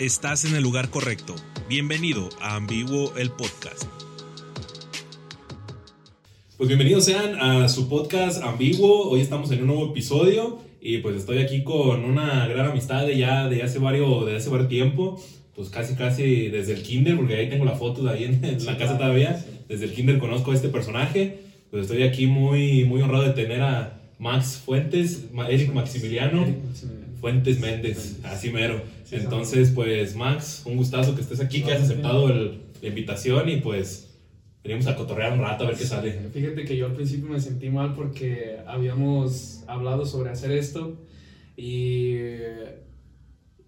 Estás en el lugar correcto. Bienvenido a Ambiguo el Podcast. Pues bienvenidos sean a su podcast Ambiguo. Hoy estamos en un nuevo episodio y pues estoy aquí con una gran amistad de ya de hace varios, de hace varios tiempo. Pues casi, casi desde el kinder, porque ahí tengo la foto de ahí en, la casa todavía. Desde el kinder conozco a este personaje. Pues estoy aquí muy, muy honrado de tener a Max Fuentes, Eric Maximiliano. Fuentes Méndez, así mero. Entonces, pues Max, un gustazo que estés aquí, que has aceptado el, la invitación y pues venimos a cotorrear un rato a ver qué sale. Fíjate que yo al principio me sentí mal porque habíamos hablado sobre hacer esto y,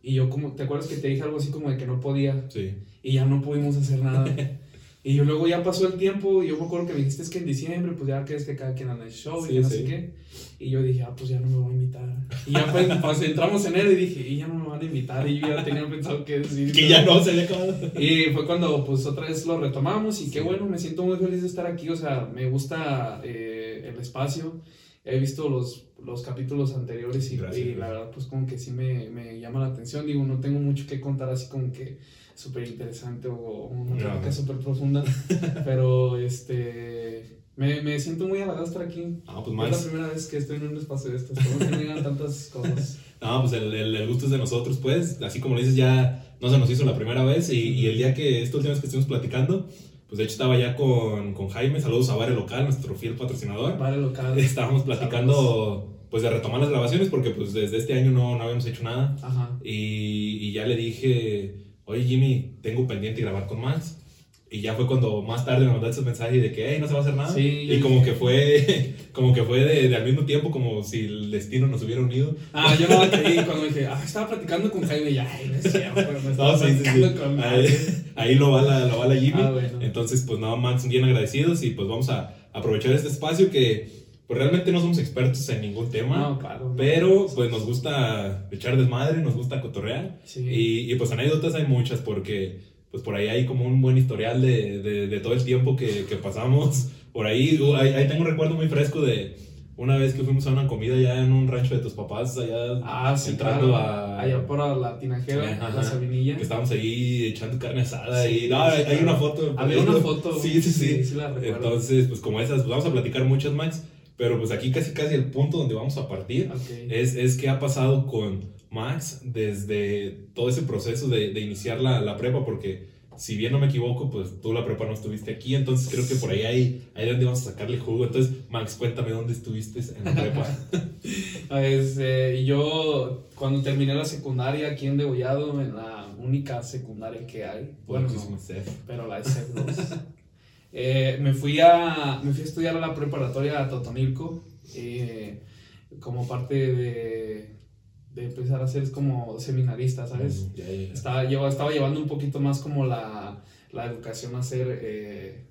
y yo como, ¿te acuerdas que te dije algo así como de que no podía? Sí. Y ya no pudimos hacer nada. Y yo luego ya pasó el tiempo y yo me acuerdo que me dijiste es que en diciembre pues ya crees que cada quien anda en el show y Sí, no sí. sé qué. Y yo dije, ah, pues ya no me voy a invitar. Y ya pues, pues, entramos en él y dije, y ya no me van a invitar. Y yo ya tenía pensado qué decir. Que ya no se había acabado. Y fue cuando pues otra vez lo retomamos y qué bueno, me siento muy feliz de estar aquí, o sea, me gusta eh, el espacio, he visto los, los capítulos anteriores y, Gracias, y la verdad pues como que sí me, me llama la atención, digo, no tengo mucho que contar así como que súper interesante o una No. plática súper profunda, pero este, me, me siento muy halagado estar aquí. Ah, pues Es Max. la primera vez que estoy en un espacio de estos, no me llegan tantas cosas. No, pues el, el, el gusto es de nosotros, pues. Así como le dices, ya no se nos hizo la primera vez. Y, y el día que, esta última vez que estuvimos platicando, pues de hecho estaba ya con, con Jaime. Saludos a Bare Local, nuestro fiel patrocinador. Vale, local. Estábamos platicando, pues de retomar las grabaciones, porque pues desde este año no, no habíamos hecho nada. Ajá. Y, y ya le dije, oye Jimmy, tengo pendiente grabar con Max. Y ya fue cuando más tarde me mandaste ese mensaje de que, hey, no se va a hacer nada. Sí, y como que fue, como que fue de, de al mismo tiempo, como si el destino nos hubiera unido. Ah, yo no creí cuando dije, ah, estaba platicando con Jaime y ay, no es cierto, me estaba No, sí, sí, sí. platicando con Ahí, ahí lo va la, lo va la Jimmy. Ah, bueno. Entonces, pues nada, Max, bien agradecidos y pues vamos a aprovechar este espacio que pues realmente no somos expertos en ningún tema, No, claro. no. pero pues nos gusta echar desmadre, nos gusta cotorrear Sí. y, y, pues anécdotas hay muchas porque pues por ahí hay como un buen historial de, de, de todo el tiempo que, que pasamos por ahí. Ahí. Ahí tengo un recuerdo muy fresco de una vez que fuimos a una comida ya en un rancho de tus papás allá Ah, sí, entrando claro. a... Allá por la tinajera, Ajá. la sabinilla. que estábamos ahí echando carne asada Sí, y no, hay, claro. una foto. Había una foto. Sí, sí, sí. Sí, la. Entonces, pues como esas, pues vamos a platicar muchas, Max. Pero pues aquí casi casi el punto donde vamos a partir es, es qué ha pasado con Max desde todo ese proceso de, de iniciar la, la prepa, porque si bien no me equivoco, pues tú la prepa no estuviste aquí, entonces creo que por ahí hay, ahí donde vamos a sacarle jugo. Entonces, Max, cuéntame dónde estuviste en la prepa. Pues, eh, yo cuando terminé la secundaria aquí en Degollado, en la única secundaria que hay, bueno, no, pero la SF2, eh, me, fui a, me fui a estudiar a la preparatoria a Totonilco eh, como parte de, de empezar a ser como seminarista, ¿sabes? Estaba, lleva- estaba llevando un poquito más como la, la educación a ser, eh,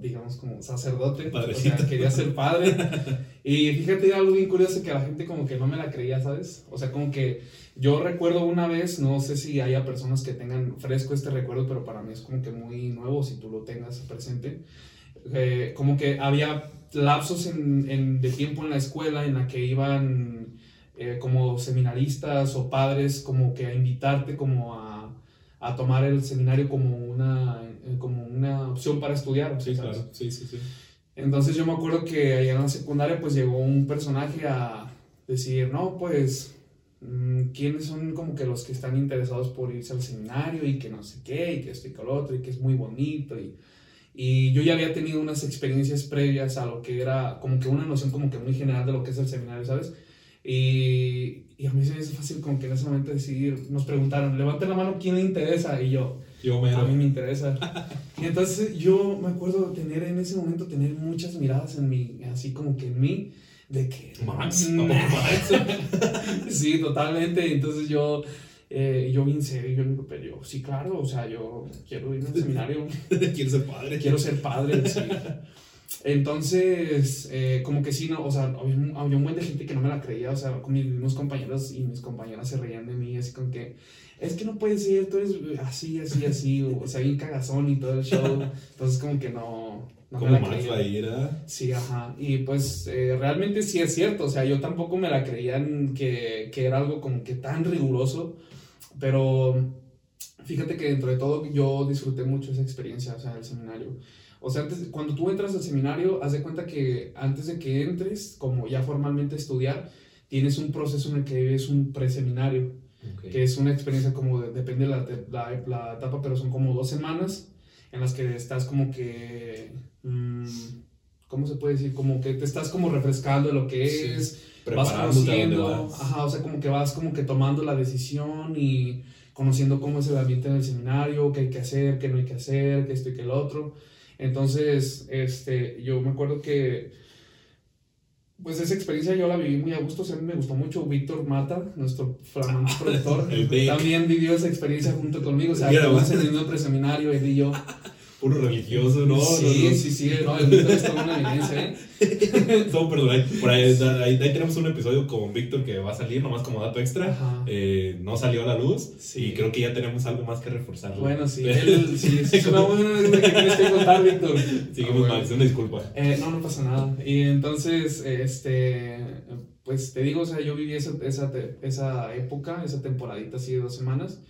digamos, como sacerdote. Padrecito. O sea, quería ser padre. y fíjate algo bien curioso que la gente como que no me la creía, ¿sabes? O sea, como que yo recuerdo una vez, no sé si haya personas que tengan fresco este recuerdo, pero para mí es como que muy nuevo si tú lo tengas presente. Eh, como que había lapsos en, en- de tiempo en la escuela en la que iban eh, como seminaristas o padres como que a invitarte como a, a tomar el seminario como una, eh, como una opción para estudiar. Sí, ¿sabes? claro. Sí, sí, sí. Entonces yo me acuerdo que allá en la secundaria pues llegó un personaje a decir, no, pues, ¿quiénes son como que los que están interesados por irse al seminario y que no sé qué, y que esto y que lo otro, y que es muy bonito? Y, y yo ya había tenido unas experiencias previas a lo que era como que una noción como que muy general de lo que es el seminario, ¿sabes? Y, y a mí se me hizo fácil como que en ese momento decidir, nos preguntaron, levante la mano, ¿quién le interesa? Y yo, Yo me a mí me interesa. Y entonces yo me acuerdo tener en ese momento, tener muchas miradas en mí, así como que en mí, de que... Max, Nah. ¿a poco Max? sí, totalmente. Entonces yo, eh, yo bien serio, yo digo, pero yo, sí, claro, o sea, yo quiero ir al seminario, Quiero ser padre. quiero ser padre, sí. Entonces, eh, como que sí, no, o sea, había un, había un buen de gente que no me la creía, o sea, con mis mismos compañeros y mis compañeras se reían de mí, así con que, es que no puede ser, tú eres así, así, así, o, sea, bien cagazón y todo el show, entonces como que no, no Como la Max creía. va a ir, ¿ah? Sí, ajá. Y pues eh, realmente sí es cierto. O sea, yo tampoco me la creía en que, que era algo como que tan riguroso. Pero Fíjate que dentro de todo yo disfruté mucho esa experiencia, o sea, el seminario. O sea, antes, cuando tú entras al seminario, haz de cuenta que antes de que entres, como ya formalmente a estudiar, tienes un proceso en el que vives un preseminario, Que es una experiencia como, de- depende de la, te- la, la etapa, pero son como dos semanas en las que estás como que, mm, ¿cómo se puede decir? Como que te estás como refrescando de lo que Sí. es, vas conociendo, ajá, o sea, como que vas como que tomando la decisión y conociendo cómo es el ambiente en el seminario, qué hay que hacer, qué no hay que hacer, qué esto y qué lo otro. Entonces, este, yo me acuerdo que, pues esa experiencia yo la viví muy a gusto, o sea, a mí me gustó mucho. Víctor Mata, nuestro flamante productor, también vivió esa experiencia junto conmigo, o sea, en el mismo preseminario, él y yo. Puro religioso, ¿no? sí, no, no. sí, sí, no, el Víctor es toda una evidencia, ¿eh? No, perdón, ahí, por ahí, ahí- ahí tenemos un episodio con Víctor que va a salir, nomás como dato extra. Eh, no salió a la luz Sí. y creo que ya tenemos algo más que reforzar. Bueno, sí, él, sí, sí, es una buena que tienes que contar, Víctor. Seguimos Ah, bueno. mal, es una disculpa. Eh, no, no pasa nada. Y entonces, este, pues te digo, o sea, yo viví esa, esa, esa época, esa temporadita así de dos semanas,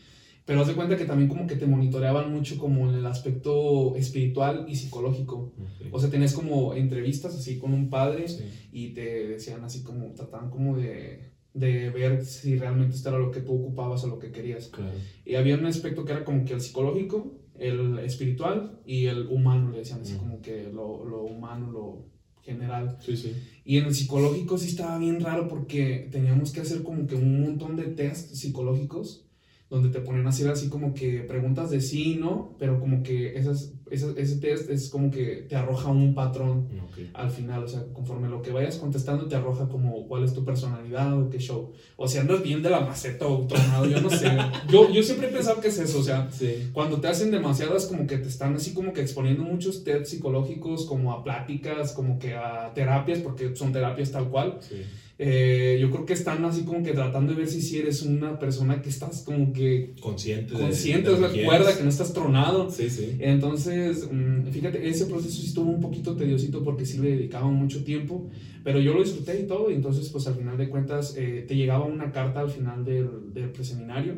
pero haz de cuenta que también como que te monitoreaban mucho como en el aspecto espiritual y psicológico. O sea, tenías como entrevistas así con un padre Sí. y te decían así como, trataban como de, de ver si realmente esto era lo que tú ocupabas o lo que querías. Claro. Y había un aspecto que era como que el psicológico, el espiritual y el humano, le decían así Mm. como que lo, lo humano, lo general. Sí, sí. Y en el psicológico sí estaba bien raro porque teníamos que hacer como que un montón de test psicológicos donde te ponen a así como que preguntas de sí y no, pero como que esas, esas- ese test es como que te arroja un patrón Ok. al final, o sea, conforme lo que vayas contestando te arroja como cuál es tu personalidad o qué show. O sea, andas bien de la maceta o tronado, yo no sé. Yo, yo siempre he pensado que es eso, o sea, Sí. cuando te hacen demasiadas como que te están así como que exponiendo muchos tests psicológicos como a pláticas, como que a terapias, porque son terapias tal cual. Sí. eh, yo creo que están así como que tratando de ver si sí eres una persona que estás como que Consciente de consciente, de es lo la que que no estás tronado. Sí, sí. Entonces, mm, fíjate, ese proceso sí estuvo un poquito tediosito porque sí le dedicaba mucho tiempo, pero yo lo disfruté y todo, y entonces pues al final de cuentas eh, te llegaba una carta al final del, del preseminario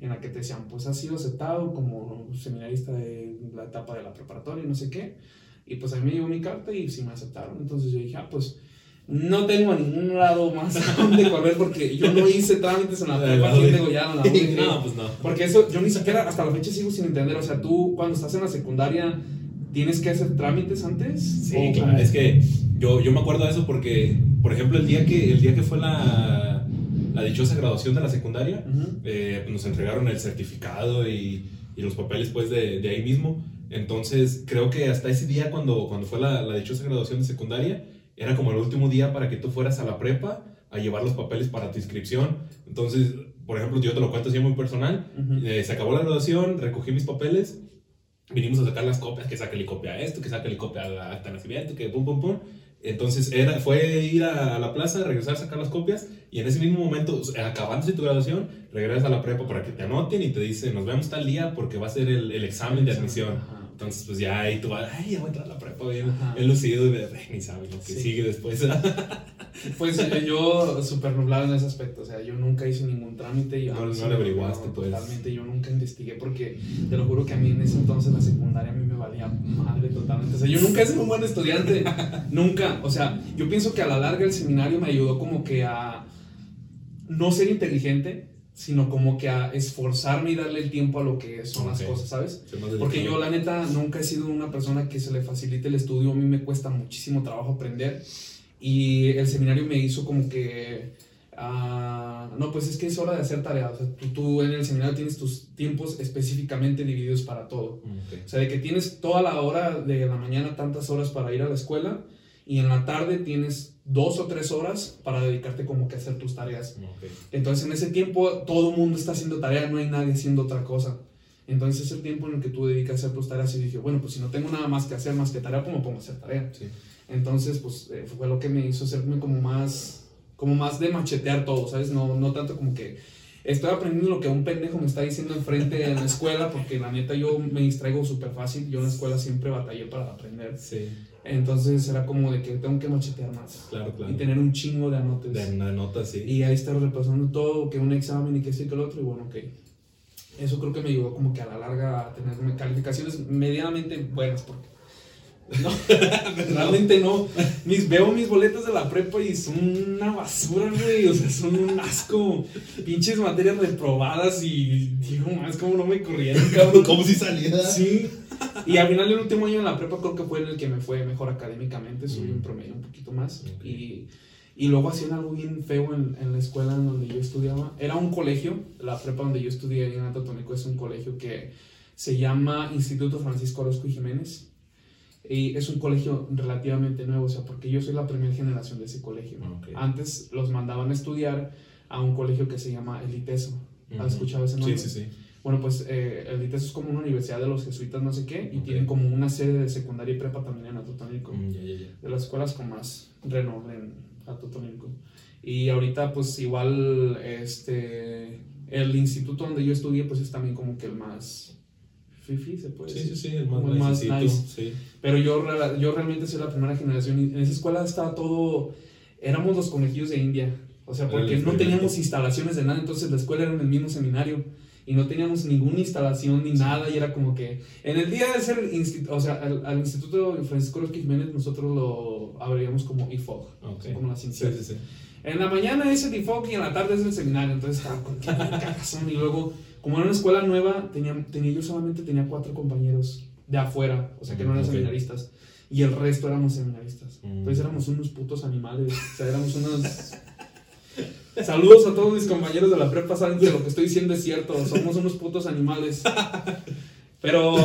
en la que te decían, pues has sido aceptado como seminarista de la etapa de la preparatoria y no sé qué, y pues a mí me llegó mi carta y sí me aceptaron, entonces yo dije, ah, pues no tengo ningún lado más donde correr porque yo no hice trámites en la prepa, ¿quién degollaron la UNG? No, pues no. Porque eso yo ni siquiera hasta la fecha sigo sin entender. O sea, tú cuando estás en la secundaria, ¿tienes que hacer trámites antes? Sí, ¿O claro. Es que yo, yo me acuerdo de eso porque, por ejemplo, el día que, el día que fue la, la dichosa graduación de la secundaria, Ujú. eh, nos entregaron el certificado y, y los papeles pues de, de ahí mismo. Entonces creo que hasta ese día cuando, cuando fue la, la dichosa graduación de secundaria, era como el último día para que tú fueras a la prepa a llevar los papeles para tu inscripción. Entonces, por ejemplo, yo te lo cuento así muy personal. Eh, se acabó la graduación, recogí mis papeles, vinimos a sacar las copias, que sácale copia a esto, que sácale copia al acta de nacimiento, que pum, pum, pum. Entonces era, fue ir a, la plaza, regresar a sacar las copias y en ese mismo momento, acabándose tu graduación, regresas a la prepa para que te anoten y te dicen, nos vemos tal día porque va a ser el, el examen de admisión. Ajá. Entonces, pues ya ahí tú vas, ay, ya voy a entrar a la prepa bien, bien lucido y "Ay, ni sabes lo que Sí. sigue después. Pues eh, yo súper nublado en ese aspecto. O sea, yo nunca hice ningún trámite. Y No- le averiguaste, pues. Totalmente, yo nunca investigué porque te lo juro que a mí en ese entonces la secundaria a mí me valía madre totalmente. O sea, yo nunca he sido un buen estudiante. nunca. O sea, yo pienso que a la larga el seminario me ayudó como que a no ser inteligente, sino como que a esforzarme y darle el tiempo a lo que son las cosas, ¿sabes? Porque yo, la neta, nunca he sido una persona que se le facilite el estudio. A mí me cuesta muchísimo trabajo aprender. Y el seminario me hizo como que. ah, no, pues es que es hora de hacer tareas. O sea, tú, tú en el seminario tienes tus tiempos específicamente divididos para todo. Mm, ok. O sea, de que tienes toda la hora de la mañana tantas horas para ir a la escuela. Y en la tarde tienes dos o tres horas para dedicarte como que a hacer tus tareas. Entonces en ese tiempo todo el mundo está haciendo tarea, no hay nadie haciendo otra cosa. Entonces es el tiempo en el que tú dedicas a hacer tus tareas y dije, bueno, pues si no tengo nada más que hacer más que tarea, pues me pongo a hacer tarea. Sí. Entonces pues eh, fue lo que me hizo hacerme como más, como más de machetear todo, ¿sabes? No, no tanto como que estoy aprendiendo lo que un pendejo me está diciendo enfrente en la escuela, porque la neta yo me distraigo súper fácil, yo en la escuela siempre batallé para aprender. Sí, Entonces era como de que tengo que machetear más claro, claro. y tener un chingo de anotes. De una nota, sí. Y ahí estar repasando todo, que un examen y que sí, que el otro, y bueno, ok. Eso creo que me ayudó como que a la larga a tener calificaciones medianamente buenas, porque no, realmente no. Mis, veo mis boletas de la prepa y son una basura, güey. O sea, son un asco. Pinches materias reprobadas y digo, más como no me corrieron, cabrón. Como si saliera. Sí. Y al final del último año en la prepa creo que fue en el que me fue mejor académicamente. Subí un promedio un poquito más. Y, y, luego hacían algo bien feo en, en, la escuela en donde yo estudiaba. Era un colegio. La prepa donde yo estudié en Atotónico es un colegio que se llama Instituto Francisco Orozco y Jiménez y es un colegio relativamente nuevo, o sea, porque yo soy la primera generación de ese colegio. Antes los mandaban a estudiar a un colegio que se llama El ITESO. ¿Has escuchado ese nombre? Sí, sí, sí. Bueno, pues eh, el ITESO es como una universidad de los jesuitas, no sé qué, y tienen como una sede de secundaria y prepa también en Atotonilco. Mm, de las escuelas con más renombre en Atotonilco. Y ahorita, pues igual, este, el instituto donde yo estudié, pues es también como que el más fifi, se puede sí, decir. Sí, sí, el más, más nice. Sí. Pero yo, yo realmente soy la primera generación y en esa escuela estaba todo, éramos los conejillos de India. O sea, porque no teníamos instalaciones de nada, entonces la escuela era en el mismo seminario y no teníamos ninguna instalación ni nada y era como que en el día de ser, o sea, al, Instituto Francisco López Jiménez nosotros lo abríamos como IFOG, como la ciencia. Sí, sí, en la mañana es el IFOG y en la tarde es el seminario, entonces estaba con qué cagazón y luego como era una escuela nueva, tenía, tenía, yo solamente tenía cuatro compañeros de afuera, o sea, que no eran seminaristas. Y el resto éramos seminaristas. Mm. Entonces éramos unos putos animales. O sea, éramos unos... Saludos a todos mis compañeros de la prepa, saben que lo que estoy diciendo es cierto. Somos unos putos animales. Pero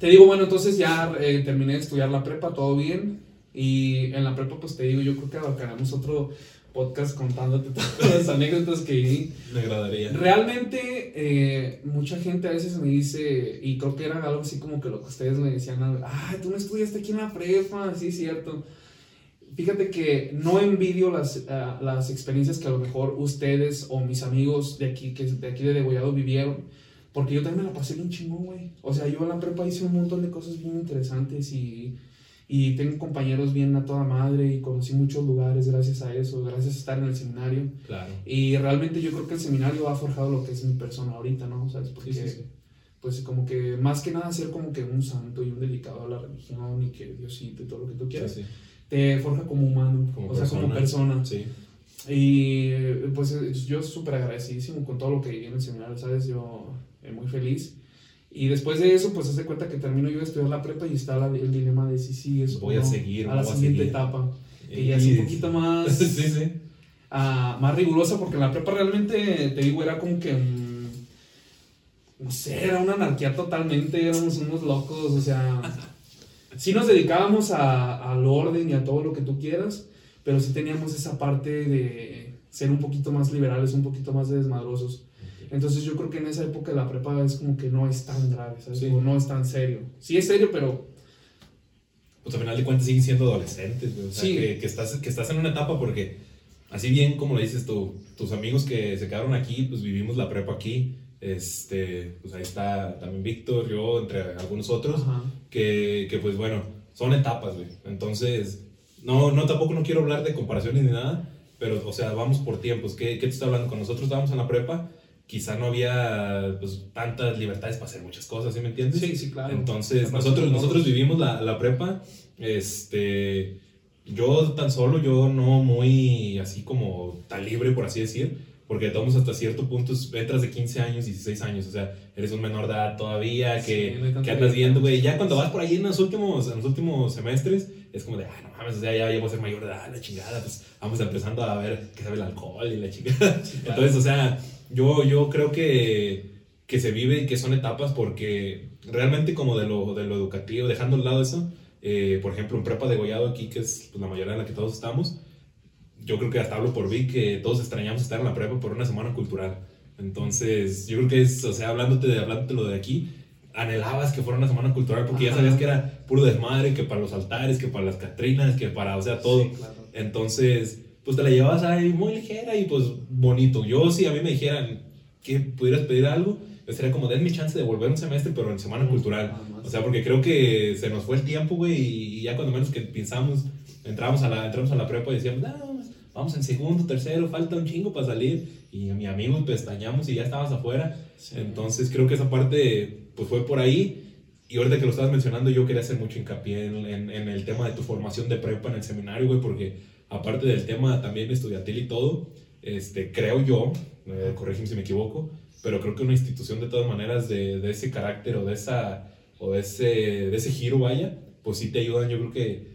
te digo, bueno, entonces ya eh, terminé de estudiar la prepa, todo bien. Y en la prepa, pues te digo, yo creo que abarcaremos otro, podcast contándote todas las anécdotas que viví. Me agradaría. Realmente, eh, mucha gente a veces me dice, y creo que era algo así como que lo que ustedes me decían, ah, tú no estudiaste aquí en la prepa, sí, cierto. Fíjate que no envidio las, ah, las experiencias que a lo mejor ustedes o mis amigos de aquí, que de aquí de Degollado vivieron, porque yo también me la pasé bien chingón, güey. O sea, yo en la prepa hice un montón de cosas bien interesantes y y tengo compañeros bien a toda madre y conocí muchos lugares gracias a eso, gracias a estar en el seminario. Claro. Y realmente yo creo que el seminario ha forjado lo que es mi persona ahorita, ¿no? ¿Sabes? Porque, sí, sí, pues como que más que nada ser como que un santo y un delicado a la religión y que Diosito y todo lo que tú quieras, te forja como humano, o sea, como persona. Sí. Y pues yo súper agradecidísimo con todo lo que viví en el seminario, ¿sabes? Yo eh, muy feliz. Y después de eso, pues hace cuenta que termino yo de estudiar la prepa y está el dilema de si sigues voy a seguir a la siguiente etapa. Y ya es un poquito más, sí, sí. Uh, más rigurosa porque la prepa realmente, te digo, era como que, no sé, era una anarquía totalmente, éramos unos locos, o sea, sí nos dedicábamos a, al orden y a todo lo que tú quieras, pero sí teníamos esa parte de ser un poquito más liberales, un poquito más desmadrosos. Entonces yo creo que en esa época la prepa es como que no es tan grave, ¿sabes? O no es tan serio. Sí es serio, pero... Pues al final de cuentas siguen siendo adolescentes, O sea, sí. que, que, estás, que estás en una etapa porque, así bien como lo dices tú, tus amigos que se quedaron aquí, pues vivimos la prepa aquí. Este, pues ahí está también Víctor, yo, entre algunos otros, que, que, pues bueno, son etapas, güey. Entonces, no, no, tampoco no quiero hablar de comparaciones ni nada, pero, o sea, vamos por tiempos. ¿Qué, qué te está hablando? Con nosotros estábamos en la prepa quizá no había pues, tantas libertades para hacer muchas cosas, ¿sí me entiendes? Sí, sí, claro. Entonces, nosotros, nosotros vivimos la, la, prepa, este, yo tan solo, yo no muy así como tan libre, por así decir, porque todos hasta cierto punto entras de 15 años, 16 años, o sea, eres un menor de edad todavía, que, que andas viendo, güey, ya cuando vas por ahí en los últimos, en los últimos semestres, es como de, ah, no mames, o sea, ya llevo a ser mayor de edad, la chingada, pues vamos empezando a ver qué sabe el alcohol y la chingada. Entonces, o sea, yo, yo creo que, que se vive y que son etapas porque realmente como de lo, de lo educativo, dejando al lado eso, eh, por ejemplo, en prepa de Gollado aquí, que es pues, la mayoría en la que todos estamos, yo creo que hasta hablo por vi que todos extrañamos estar en la prepa por una semana cultural. Entonces, yo creo que es, o sea, hablándote de, hablándote lo de aquí, anhelabas que fuera una semana cultural porque ya sabías que era puro desmadre, que para los altares, que para las catrinas, que para, o sea, todo. Entonces, pues te la llevas ahí muy ligera y pues bonito. Yo si a mí me dijeran que pudieras pedir algo, yo sería como, mi chance de volver un semestre, pero en semana cultural. O sea, porque creo que se nos fue el tiempo, güey, y ya cuando menos que pensamos, entramos a la, entramos a la prepa y decíamos, no, vamos en segundo, tercero, falta un chingo para salir. Y mi amigo pestañamos y ya estabas afuera. Sí. Entonces creo que esa parte pues fue por ahí. Y ahorita que lo estabas mencionando, yo quería hacer mucho hincapié en, en- en el tema de tu formación de prepa en el seminario, güey, porque aparte del tema también estudiantil y todo, este, creo yo, eh, corrígeme si me equivoco, pero creo que una institución de todas maneras de, de ese carácter o de, esa, o de, ese, de ese giro, vaya, pues sí te ayudan, yo creo que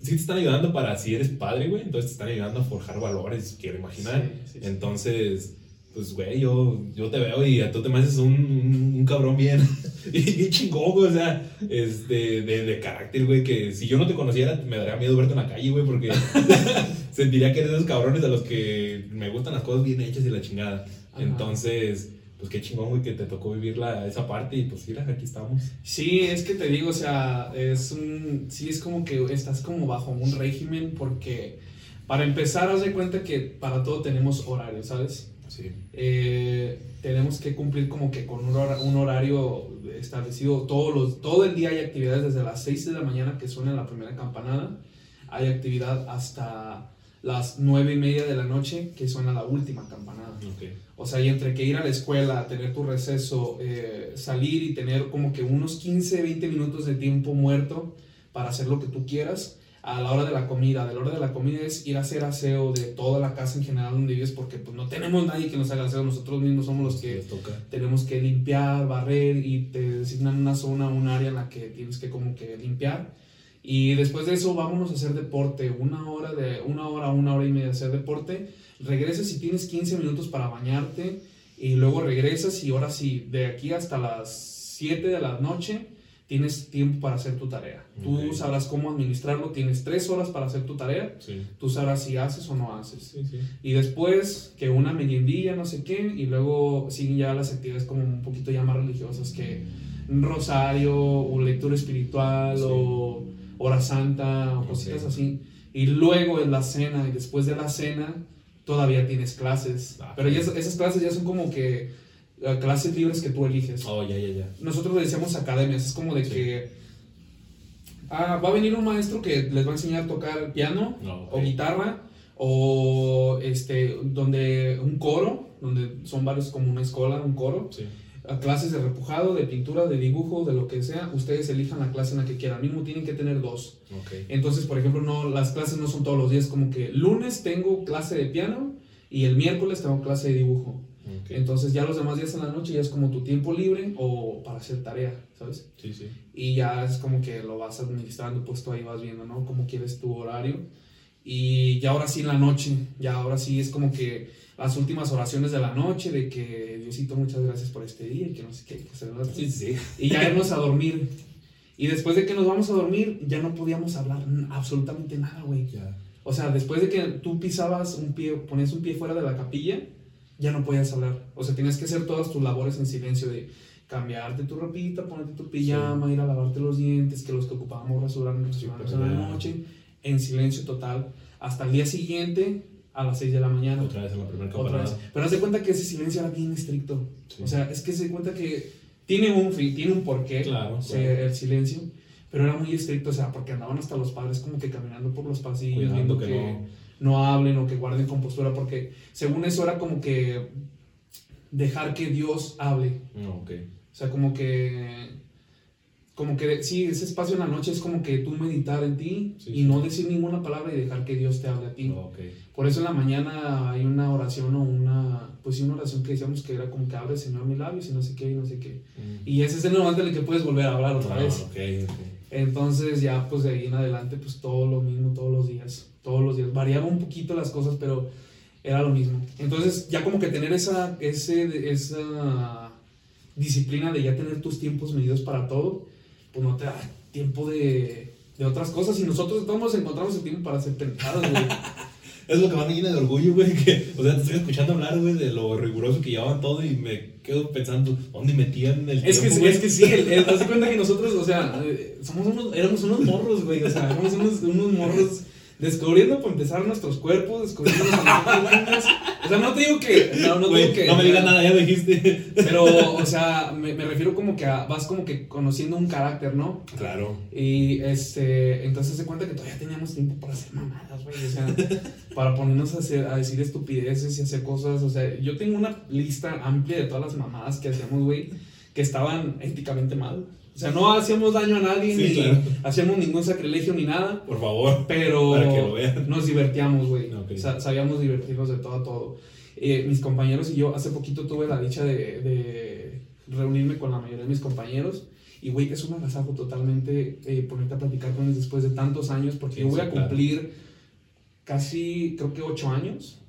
sí te están ayudando para si eres padre, güey, entonces te están ayudando a forjar valores, quiero imaginar. Sí, sí, sí. Entonces, pues, güey, yo, yo te veo y tú te me haces un, un, un cabrón bien, bien chingón, güey, o sea, este, de, de carácter, güey, que si yo no te conociera me daría miedo verte en la calle, güey, porque sentiría que eres de esos cabrones a los que me gustan las cosas bien hechas y la chingada. Ajá. Entonces, pues qué chingón, güey, que te tocó vivir la, esa parte y pues mira, aquí estamos. Sí, es que te digo, o sea, es un, sí es como que estás como bajo un régimen porque para empezar, haz de cuenta que para todo tenemos horario, ¿sabes? Sí. Eh, tenemos que cumplir como que con un, hora- un horario establecido todos los, todo el día hay actividades desde las 6 de la mañana que suena la primera campanada, hay actividad hasta las 9 y media de la noche que suena la última campanada. Ok. O sea, y entre que ir a la escuela, tener tu receso, eh, salir y tener como que unos 15, 20 minutos de tiempo muerto para hacer lo que tú quieras, a la hora de la comida. De la hora de la comida es ir a hacer aseo de toda la casa en general donde vives, porque pues no tenemos nadie que nos haga aseo, nosotros mismos somos los que toca. tenemos que limpiar, barrer y te designan una zona, un área en la que tienes que como que limpiar. Y después de eso vámonos a hacer deporte, una hora, de, una hora, una hora y media de hacer deporte. Regresas y tienes 15 minutos para bañarte y luego regresas y ahora sí, de aquí hasta las 7 de la noche tienes tiempo para hacer tu tarea. Tú sabrás cómo administrarlo, tienes 3 horas para hacer tu tarea, Sí. tú sabrás si haces o no haces. Sí, sí. Y después que una meriendilla, no sé qué, y luego siguen ya las actividades como un poquito ya más religiosas que un rosario o lectura espiritual o hora santa o cositas así. Y luego en la cena y después de la cena todavía tienes clases. Ah, Pero ya, es- esas clases ya son como que eh, clases libres que tú eliges. Oh, ya, ya, ya. Nosotros le decíamos academias, es como de Sí. que ah, va a venir un maestro que les va a enseñar a tocar piano No, ok. o guitarra o este donde un coro donde son varios como una escuela un coro Sí. A clases de repujado de pintura de dibujo de lo que sea ustedes elijan la clase en la que quieran mismo tienen que tener dos entonces por ejemplo no las clases no son todos los días como que lunes tengo clase de piano y el miércoles tengo clase de dibujo entonces ya los demás días en la noche ya es como tu tiempo libre o para hacer tarea sabes Sí, sí. y ya es como que lo vas administrando, pues tú ahí vas viendo, ¿no? Cómo quieres tu horario. Y ya ahora sí en la noche, ya ahora sí es como que las últimas oraciones de la noche, de que Diosito, muchas gracias por este día y que no sé qué, que Sí, sí. y ya irnos a dormir. Y después de que nos vamos a dormir, ya no podíamos hablar absolutamente nada, güey. O sea, después de que tú pisabas un pie, ponías un pie fuera de la capilla, ya no podías hablar. O sea, tenías que hacer todas tus labores en silencio de cambiarte tu ropita, ponerte tu pijama, ir a lavarte los dientes, que los que ocupábamos pero en la noche, en silencio total, hasta el día siguiente a las 6 de la mañana. Otra vez en la primera Otra vez. Pero haz de cuenta que ese silencio era bien estricto. Sí. O sea, es que se cuenta que tiene un fin, tiene un porqué Claro, se- claro. el silencio, pero era muy estricto, o sea, porque andaban hasta los padres como que caminando por los pasillos, Cuidando viendo que que, no- no... hablen o que guarden compostura, porque según eso era como que dejar que Dios hable, No, ok. o sea, como que, como que, sí, ese espacio en la noche es como que tú meditar en ti Sí, y sí. no decir ninguna palabra y dejar que Dios te hable a ti. No, ok. Por eso en la mañana hay una oración o una, pues sí, una oración que decíamos que era como que abre Señor mis labios y no sé qué y no sé qué. Mm. Y ese es el momento en el que puedes volver a hablar otra Ah, vez. ok, ok. Entonces ya pues de ahí en adelante pues todo lo mismo todos los días, todos los días. Variaba un poquito las cosas, pero era lo mismo. Entonces ya como que tener esa, ese, esa disciplina de ya tener tus tiempos medidos para todo, pues no te da tiempo de, de otras cosas. Y nosotros todos encontramos el tiempo para hacer pendejadas, güey. Es lo que más me llena de orgullo, güey. Que, o sea, te estoy escuchando hablar, güey, de lo riguroso que llevaban todo y me quedo pensando, ¿dónde metían el Es que, tiempo, güey? es que sí, el, el- haz de cuenta que nosotros, o sea, eh, somos unos, éramos unos morros, güey, o sea, éramos unos, unos morros descubriendo para empezar nuestros cuerpos, descubriendo nuestros mismos. O sea, no te digo que. No, no, Güey, digo que. no me digas nada, ya dijiste. Pero, o sea, me, me refiero como que a- vas como que conociendo un carácter, ¿no? Claro. Y este, entonces se cuenta que todavía teníamos tiempo para hacer mamadas, güey. O sea, para ponernos a, hacer, a decir estupideces y hacer cosas. O sea, yo tengo una lista amplia de todas las mamadas que hacíamos, güey, que estaban éticamente mal. O sea, no hacíamos daño a nadie, Sí, ni claro. hacíamos ningún sacrilegio ni nada. Por favor. Pero Para que lo vean. nos divertíamos, güey. Sea, sabíamos divertirnos de todo a todo. Eh, mis compañeros y yo hace poquito tuve la dicha de, de reunirme con la mayoría de mis compañeros. Y, güey, es un agasajo totalmente eh, ponerte a platicar con ellos después de tantos años, porque Sí, yo voy sí, a claro. cumplir casi, creo que ocho años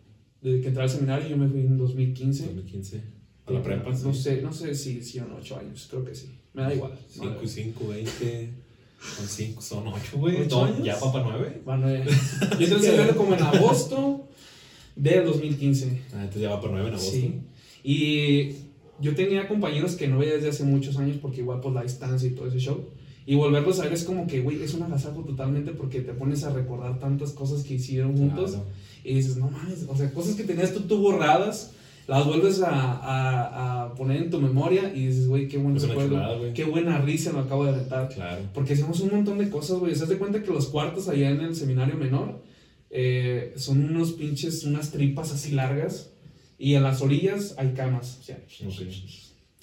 desde que entré al seminario. Yo me fui en 2015. 2015. A la prepa. No sé, no sé si hicieron ocho años, creo que sí. Me da igual. 5 y 5, 20. Son 5, son 8, güey. Ya va para 9. Bueno, eh, yo entré al seminario como en agosto del 2015. Ah, entonces ya va para 9 en agosto. Sí. Y yo tenía compañeros que no veía desde hace muchos años porque igual por la distancia y todo ese show. Y volverlos a ver es como que, güey, es un agasajo totalmente porque te pones a recordar tantas cosas que hicieron juntos. Claro. Y dices, no mames, o sea, cosas que tenías tú, tú borradas, las vuelves a, a, a poner en tu memoria y dices, güey, qué buen recuerdo, chulada, qué buena risa me acabo de aventar. Claro. Porque hacemos un montón de cosas, güey. ¿Se de cuenta que los cuartos allá en el seminario menor eh, son unos pinches, unas tripas así largas? Y en las orillas hay camas. O sea, Ok.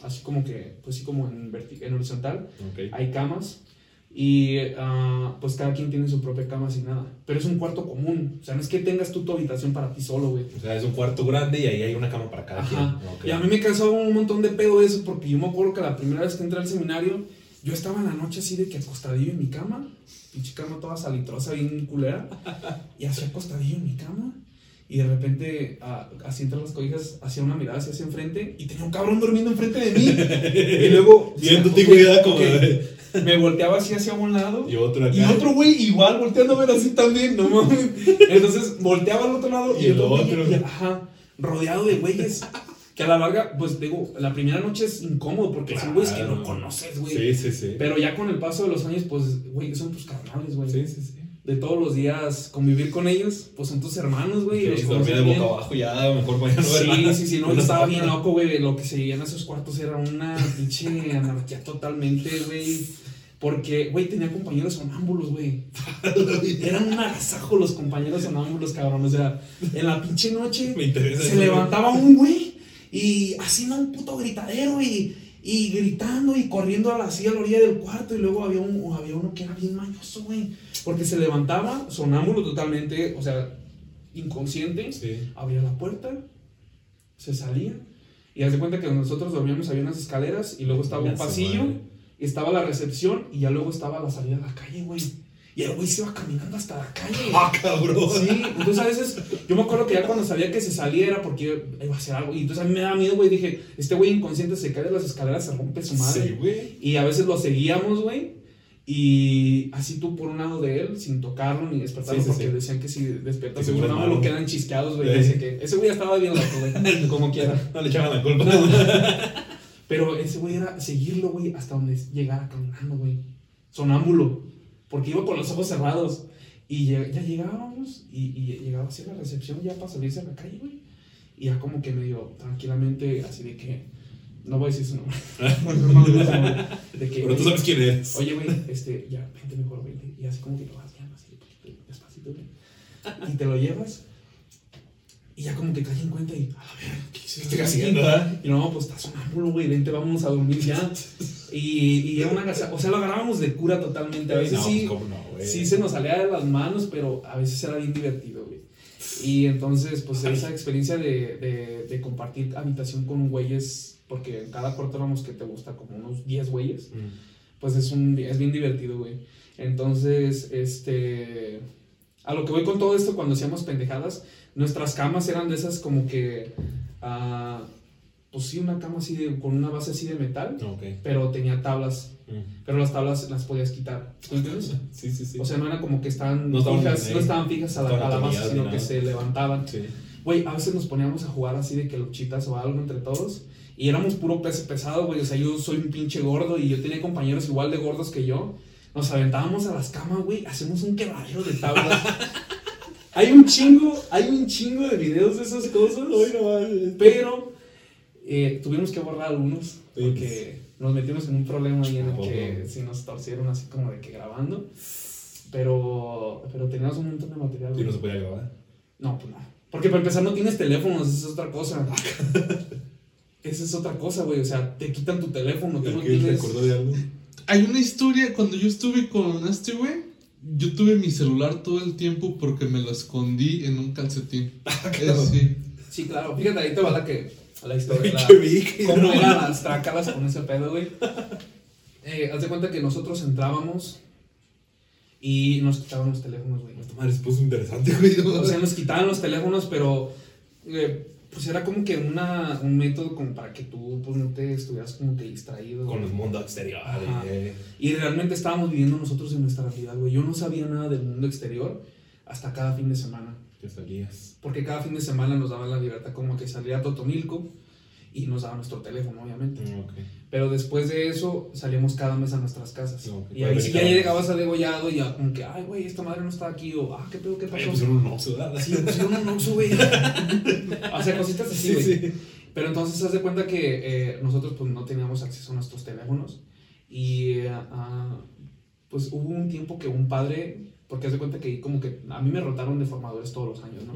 así como que, pues sí, como en, en horizontal, hay camas. Y ah, pues cada quien tiene su propia cama asignada. Pero es un cuarto común. O sea, no es que tengas tú tu habitación para ti solo, güey. O sea, es un cuarto grande y ahí hay una cama para cada Ajá. quien. Y a mí me causaba un montón de pedo eso, porque yo me acuerdo que la primera vez que entré al seminario, yo estaba en la noche así de que acostadillo en mi cama, pinche cama toda salitrosa, bien culera, y hacía acostadillo en mi cama, y de repente, ah, así entre las cobijas, hacía una mirada hacia, hacia enfrente, y tenía un cabrón durmiendo enfrente de mí, y luego... Bien, tu como ok. Me volteaba así hacia un lado, Y otro acá. y otro güey igual volteando a ver así también, no mames. Entonces volteaba al otro lado y, Y el otro, güey, otro. ajá, rodeado de güeyes. Que a la larga, pues digo, la primera noche es incómodo porque son güeyes que no conoces, güey. Sí, sí, sí. Pero ya con el paso de los años, pues, güey, son tus carnales, güey. Sí, sí, sí. De todos los días convivir con ellos, pues son tus hermanos, güey. y Sí, los dormir de bien. boca abajo ya, mejor para ya no ver Sí, nada. sí, sí, no, yo estaba bien loco, güey. Lo que se veía en esos cuartos era una pinche anarquía totalmente, güey. Porque, güey, tenía compañeros sonámbulos, güey. Eran un agasajo los compañeros sonámbulos, cabrón. O sea, en la pinche noche Me interesa. se eso. levantaba un güey y haciendo un puto gritadero y, y gritando y corriendo a la, así a la orilla del cuarto. Y luego había, un, había uno que era bien mañoso, güey. Porque se levantaba sonámbulo totalmente, o sea, inconsciente Sí. abría la puerta, se salía y haz de cuenta que nosotros dormíamos había unas escaleras y luego estaba un pasillo, madre. Estaba la recepción y ya luego estaba la salida a la calle, güey. Y el güey se iba caminando hasta la calle. Ah, cabrón. Sí, entonces a veces yo me acuerdo que ya cuando sabía que se saliera porque iba a hacer algo y entonces a mí me da miedo, güey, dije, este güey inconsciente se cae de las escaleras, se rompe su madre. Sí, güey. Y a veces lo seguíamos, güey. Y así tú por un lado de él, sin tocarlo ni despertarlo, Sí, sí, porque sí. decían que si despiertas se un sonámbulo malo. quedan chisqueados, güey. Sí. Dice que ese güey estaba bien loco, güey. como quiera. No le echaban la culpa. Pero ese güey era seguirlo, güey, hasta donde llegara caminando, güey. Sonámbulo. Porque iba con los ojos cerrados. Y ya, ya llegábamos y, y llegaba así a la recepción ya para salirse a la calle, güey. Y ya como que medio tranquilamente, así de que. No voy a decir su nombre. No, no, no, no, no, de que, Pero tú sabes quién eres. Oye, güey, este, ya, vente mejor, güey. Y así como que lo vas guiando, así, despacito, güey. Y te lo llevas. Y ya como que cae en cuenta y, a la verga, ¿qué ¿Qué estoy estoy haciendo, ah? Y no, pues está sonámbulo, güey, vente, vamos a dormir ya. Y, y era una o sea, lo agarrábamos de cura totalmente. A veces No, sí, pues, ¿cómo no, sí se nos salía de las manos, pero a veces era bien divertido, güey. Y entonces, pues esa experiencia de, de, de compartir habitación con güeyes, porque en cada cuarto éramos que te gusta como unos 10 güeyes Mm. pues es, un, es bien divertido, güey. Entonces, este... A lo que voy con todo esto, cuando hacíamos pendejadas, nuestras camas eran de esas como que... ah, pues sí, una cama así de, con una base así de metal, Ok. pero tenía tablas. Mm. Pero las tablas las podías quitar. ¿Me entiendes? Sí, sí, sí. O sea, no era como que estaban No estaban fijas, no estaban fijas a la, a la base, sino que se levantaban. sí. Güey, a veces nos poníamos a jugar así de que luchitas o algo entre todos. Y éramos puro pesado, güey. O sea, yo soy un pinche gordo y yo tenía compañeros igual de gordos que yo. Nos aventábamos a las camas, güey. Hacemos un quebradero de tablas. Hay un chingo, hay un chingo de videos de esas cosas. Pero eh, tuvimos que borrar algunos porque nos metimos en un problema ahí en el que sí nos torcieron así como de que grabando. Pero, pero teníamos un montón de material. ¿Y no se podía grabar? No, pues no. Porque para empezar no tienes teléfonos, esa es otra cosa. esa es otra cosa, güey. O sea, te quitan tu teléfono, no ¿Qué tienes... recordó de algo? Hay una historia, cuando yo estuve con este güey, yo tuve mi celular todo el tiempo porque me lo escondí en un calcetín. claro. Eh, sí. Sí, claro. Fíjate, ahí te va la que... La historia. la- Vic, ¿Cómo eran las trácalas con ese pedo, güey? Eh, haz de cuenta que nosotros entrábamos y nos quitaban los teléfonos, güey. Esta madre se puso interesante, güey. O sea, nos quitaban los teléfonos, pero eh, pues era como que una, un método como para que tú pues no te estuvieras como que distraído. Con el mundo exterior. Eh. Y realmente estábamos viviendo nosotros en nuestra realidad, güey. Yo no sabía nada del mundo exterior hasta cada fin de semana. Que salías. Porque cada fin de semana nos daban la libertad como que salía a Totonilco y nos daban nuestro teléfono, obviamente. Mm, ok. Pero después de eso salíamos cada mes a nuestras casas. Ok, Y ahí sí ya llegabas a degollado y ya como que, ay, güey, esta madre no está aquí. O, ah, qué pedo, qué Ay, pasó. pusieron un oso, ¿verdad? Sí, pusieron un Oxxo, güey. o sea, cositas así, Sí, güey. sí. Pero entonces, haz de cuenta que eh, nosotros pues no teníamos acceso a nuestros teléfonos. Y ah, pues hubo un tiempo que un padre, porque haz de cuenta que como que a mí me rotaron de formadores todos los años, ¿no?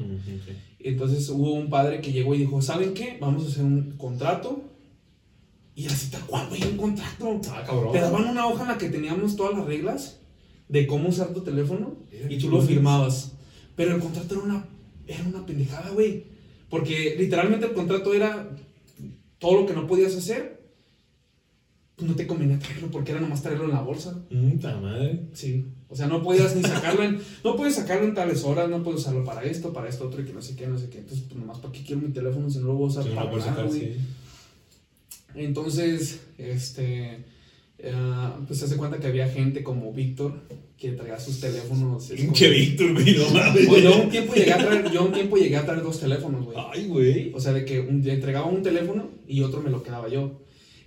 Entonces hubo un padre que llegó y dijo, ¿saben qué? Vamos a hacer un contrato. Y así tal cual, güey, un contrato. Ah, cabrón. Te daban una hoja en la que teníamos todas las reglas de cómo usar tu teléfono y tú lo firmabas. Pero el contrato era una, era una pendejada, güey. Porque literalmente el contrato era todo lo que no podías hacer, pues no te convenía traerlo porque era nomás traerlo en la bolsa. Puta madre. Sí. O sea, no podías ni sacarlo en, no puedes sacarlo en tales horas, no puedes usarlo para esto, para esto otro y que no sé qué, no sé qué. Entonces, pues nomás para qué quiero mi teléfono si no lo voy a usar Sí, no para puedes nada, sacar, sí. Entonces, este, eh, pues se hace cuenta que había gente como Víctor que traía sus teléfonos. Pinche Víctor, güey, no mames. Pues yo un tiempo llegué a traer, yo un tiempo llegué a traer dos teléfonos, güey. Ay, güey. O sea, de que un, entregaba un teléfono y otro me lo quedaba yo.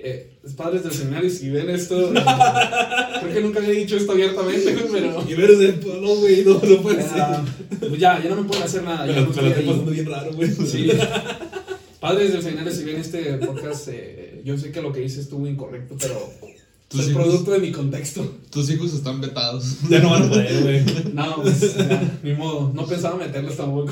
Eh, padres del seminario, si ven esto, eh, creo que nunca había dicho esto abiertamente, pero... Y veres el polo, güey, no, no puede ser. pues ya, ya no me pueden hacer nada. Me la estoy pasando bien raro, güey. Sí. Padres del seminario, si ven este podcast, eh, yo sé que lo que hice estuvo incorrecto, pero es producto de mi contexto. Tus hijos están vetados. Ya no van a poder, güey. No, pues, ya, ni modo. No pensaba meterlos tampoco.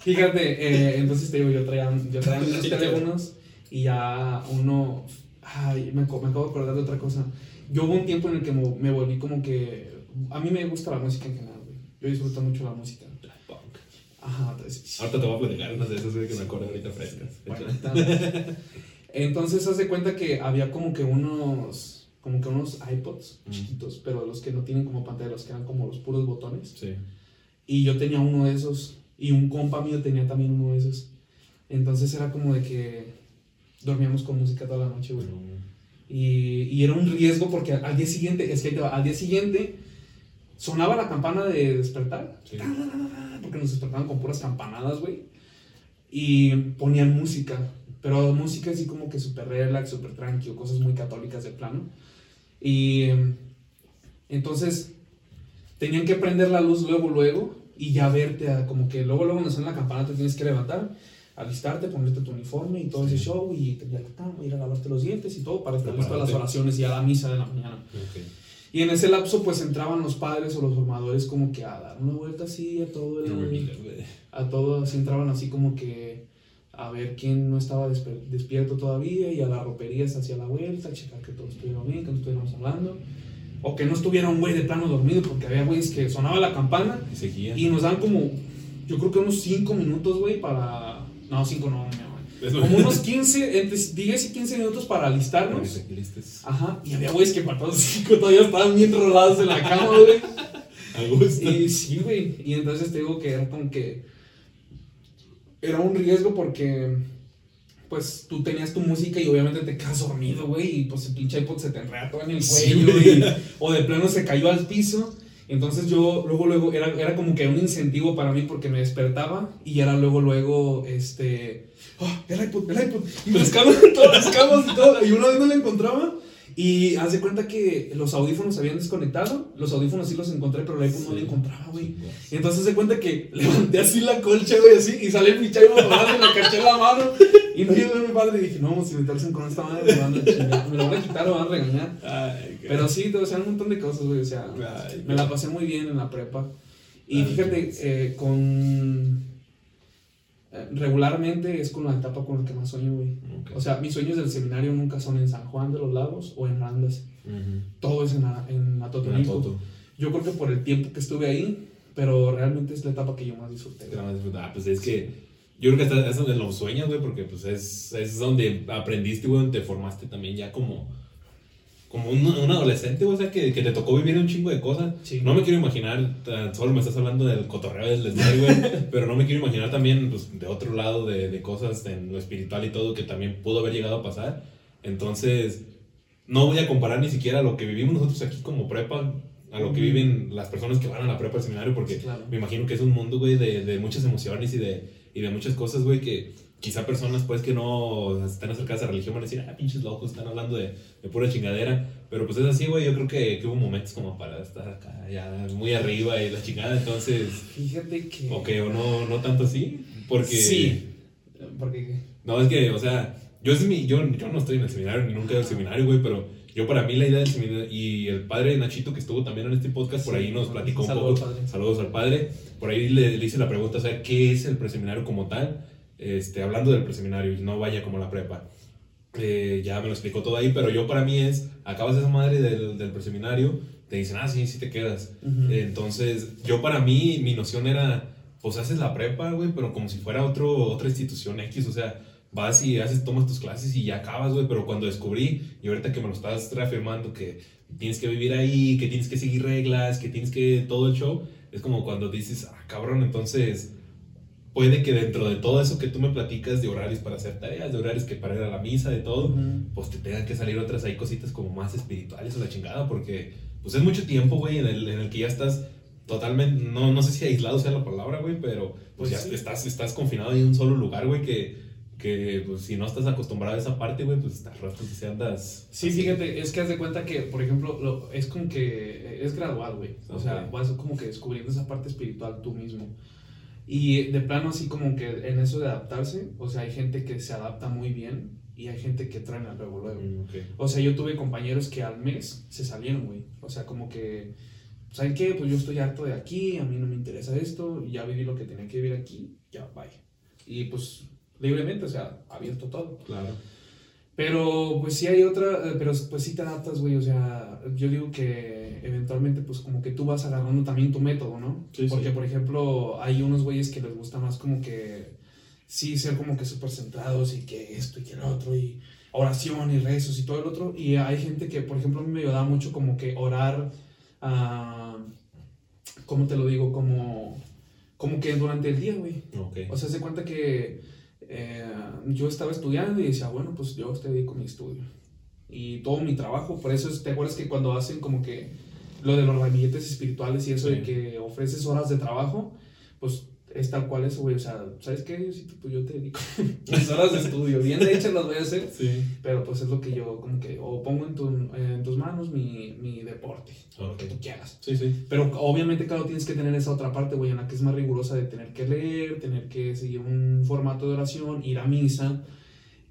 Fíjate, eh, entonces te digo, yo traía, yo traía mis teléfonos y ya uno. Ay, me, me acabo de acordar de otra cosa. Yo hubo un tiempo en el que mo- me volví como que. A mí me gusta la música en general, güey. Yo disfruto mucho la música. Ajá, entonces. Ahorita te voy a platicar unas de esas, que me acuerdo ahorita frescas. Bueno. Entonces, haz de cuenta que había como que unos. Como que unos iPods Mm. chiquitos, pero los que no tienen como pantalla, los que eran como los puros botones. Sí. Y yo tenía uno de esos. Y un compa mío tenía también uno de esos. Entonces era como de que dormíamos con música toda la noche, güey. Y, y era un riesgo porque al, día siguiente, es que ahí te va, al día siguiente sonaba la campana de despertar. Sí. Porque nos despertaban con puras campanadas, güey. Y ponían música. Pero música así como que súper relax, súper tranquilo, cosas muy católicas de plano. Y entonces tenían que prender la luz luego, luego, y ya verte, a- como que luego, luego cuando suena la campana te tienes que levantar, alistarte, ponerte tu uniforme y todo ese Sí. show, y te ir a la cama, ir a lavarte los dientes y todo para estar listo a las oraciones y a la misa de la mañana. Ok. Y en ese lapso pues entraban los padres o los formadores como que a dar una vuelta así a todo el... A todo, así entraban así como que a ver quién no estaba despierto todavía y a la ropería se hacía la vuelta, a checar que todo estuviera bien, que no estuviéramos hablando. O que no estuviera un güey de plano dormido, porque había güeyes que sonaba la campana Y seguía. y nos dan como, yo creo que unos 5 minutos, güey, para... No, 5 no, mi amor. Como unos 15, entre 10 y 15 minutos para alistarnos. Ajá, y había güeyes que para todos los 5 todavía estaban bien rolados en la cama, güey. A gusto. Y sí, güey. Y entonces te digo que era como que. Era un riesgo porque. Pues tú tenías tu música y obviamente te quedas dormido, güey. Y pues el pinche iPod se te enreda todo en el Sí, cuello. güey. y- o de plano se cayó al piso. Entonces yo, luego, luego, era, era como que un incentivo para mí porque me despertaba y era luego, luego, este. ¡Ah, el iPod, el iPod! Y en todas las camas y todo. Y una vez no la encontraba. Y haz de cuenta que los audífonos se habían desconectado. Los audífonos sí los encontré, pero el iPhone no lo encontraba, güey. Y entonces haz de cuenta que levanté así la colcha, güey, así. Y sale mi chavo volando y me caché la mano. Y no llegó mi padre y dije, no, si me torcen con esta madre, me van a chingar. Me lo van a quitar o me van a regañar. Ay, Pero sí, o sea, un montón de cosas, güey. O sea, Ay, me la pasé muy bien en la prepa. Y Ay, fíjate, eh, con. Regularmente es con la etapa con la que más sueño, güey. O sea, mis sueños del seminario nunca son en San Juan de los Lagos o en Randas. Todo es en, en Atotonilco. Yo creo que por el tiempo que estuve ahí, pero realmente es la etapa que yo más disfruté. Ah, pues es que yo creo que hasta- es donde lo sueñas, güey, porque pues es, es donde aprendiste, güey, donde te formaste también ya como, como un, un adolescente, o sea, que, que te tocó vivir un chingo de cosas. Sí. No me quiero imaginar, solo me estás hablando del cotorreo del desmadre, güey, pero no me quiero imaginar también, pues, de otro lado de, de cosas en lo espiritual y todo que también pudo haber llegado a pasar. Entonces, no voy a comparar ni siquiera lo que vivimos nosotros aquí como prepa a lo que viven las personas que van a la prepa al seminario, porque Claro. me imagino que es un mundo, güey, de, de muchas emociones y de, y de muchas cosas, güey, que quizá personas, pues, que no están acercadas a la religión van a decir, ah, pinches locos, están hablando de, de pura chingadera. Pero pues es así, güey, yo creo que, que hubo momentos como para estar acá ya muy arriba y la chingada, entonces, Fíjate que. ok, o no, no tanto así, porque... Sí. Porque. No, es que, o sea, yo, es mi, yo, yo no estoy en el seminario, ni nunca ido al seminario, güey, pero yo para mí la idea del seminario, y el padre Nachito que estuvo también en este podcast, por ahí nos platicó un saludos, poco, padre. saludos al padre, por ahí le, le hice la pregunta, o sea, ¿qué es el preseminario como tal? Este, hablando del preseminario, y no vaya como la prepa. Eh, ya me lo explicó todo ahí, pero yo para mí es, acabas esa madre del, del preseminario, te dicen, ah, sí, sí te quedas. Entonces, yo para mí, mi noción era, pues haces la prepa, güey, pero como si fuera otro, otra institución X, o sea, vas y haces, tomas tus clases y ya acabas, güey, pero cuando descubrí, y ahorita que me lo estás reafirmando, que tienes que vivir ahí, que tienes que seguir reglas, que tienes que todo el show, es como cuando dices, ah, cabrón, entonces puede que dentro de todo eso que tú me platicas de horarios para hacer tareas, de horarios que para ir a la misa, de todo, Ujú. pues te tengan que salir otras ahí cositas como más espirituales o la chingada, porque pues es mucho tiempo, güey, en el, en el que ya estás totalmente, no, no sé si aislado sea la palabra, güey, pero pues, Pues ya sí. estás, estás confinado en un solo lugar, güey, que, que pues, si no estás acostumbrado a esa parte, güey, pues estás rato que se andas... Sí, así. fíjate, es que haz de cuenta que, por ejemplo, lo- es como que es gradual, güey. O sea, Ok. vas como que descubriendo esa parte espiritual tú mismo. Y de plano, así como que en eso de adaptarse, o sea, hay gente que se adapta muy bien y hay gente que traen al luego, luego. Mm. O sea, yo tuve compañeros que al mes se salieron, güey. O sea, como que, ¿saben qué? Pues yo estoy harto de aquí, a mí no me interesa esto, ya viví lo que tenía que vivir aquí, ya, bye. Y pues, libremente, o sea, abierto todo. Claro. Pero pues sí hay otra, eh, pero pues sí te adaptas, güey, o sea, yo digo que eventualmente pues como que tú vas agarrando también tu método, ¿no? Sí, sí. Porque por ejemplo hay unos güeyes que les gusta más como que sí ser como que súper centrados y que esto y que lo otro y oración y rezos y todo el otro y hay gente que por ejemplo a mí me ayuda mucho como que orar, ah, ¿cómo te lo digo? Como, como que durante el día, güey. Ok. O sea, se cuenta que eh, yo estaba estudiando y decía, bueno, pues yo te dedico a mi estudio. Y todo mi trabajo, por eso es, te acuerdas que cuando hacen como que lo de los ramilletes espirituales y eso de que ofreces horas de trabajo, pues es tal cual eso, güey. O sea, ¿sabes qué? Diosito? Pues yo te dedico mis horas de estudio. Bien de hecho las voy a hacer, Sí. pero pues es lo que yo como que, o pongo en, tu- en tus manos mi, mi deporte, lo Ok. que tú quieras. Sí, sí. Pero obviamente, claro, tienes que tener esa otra parte, güey, en la que es más rigurosa de tener que leer, tener que seguir un formato de oración, ir a misa.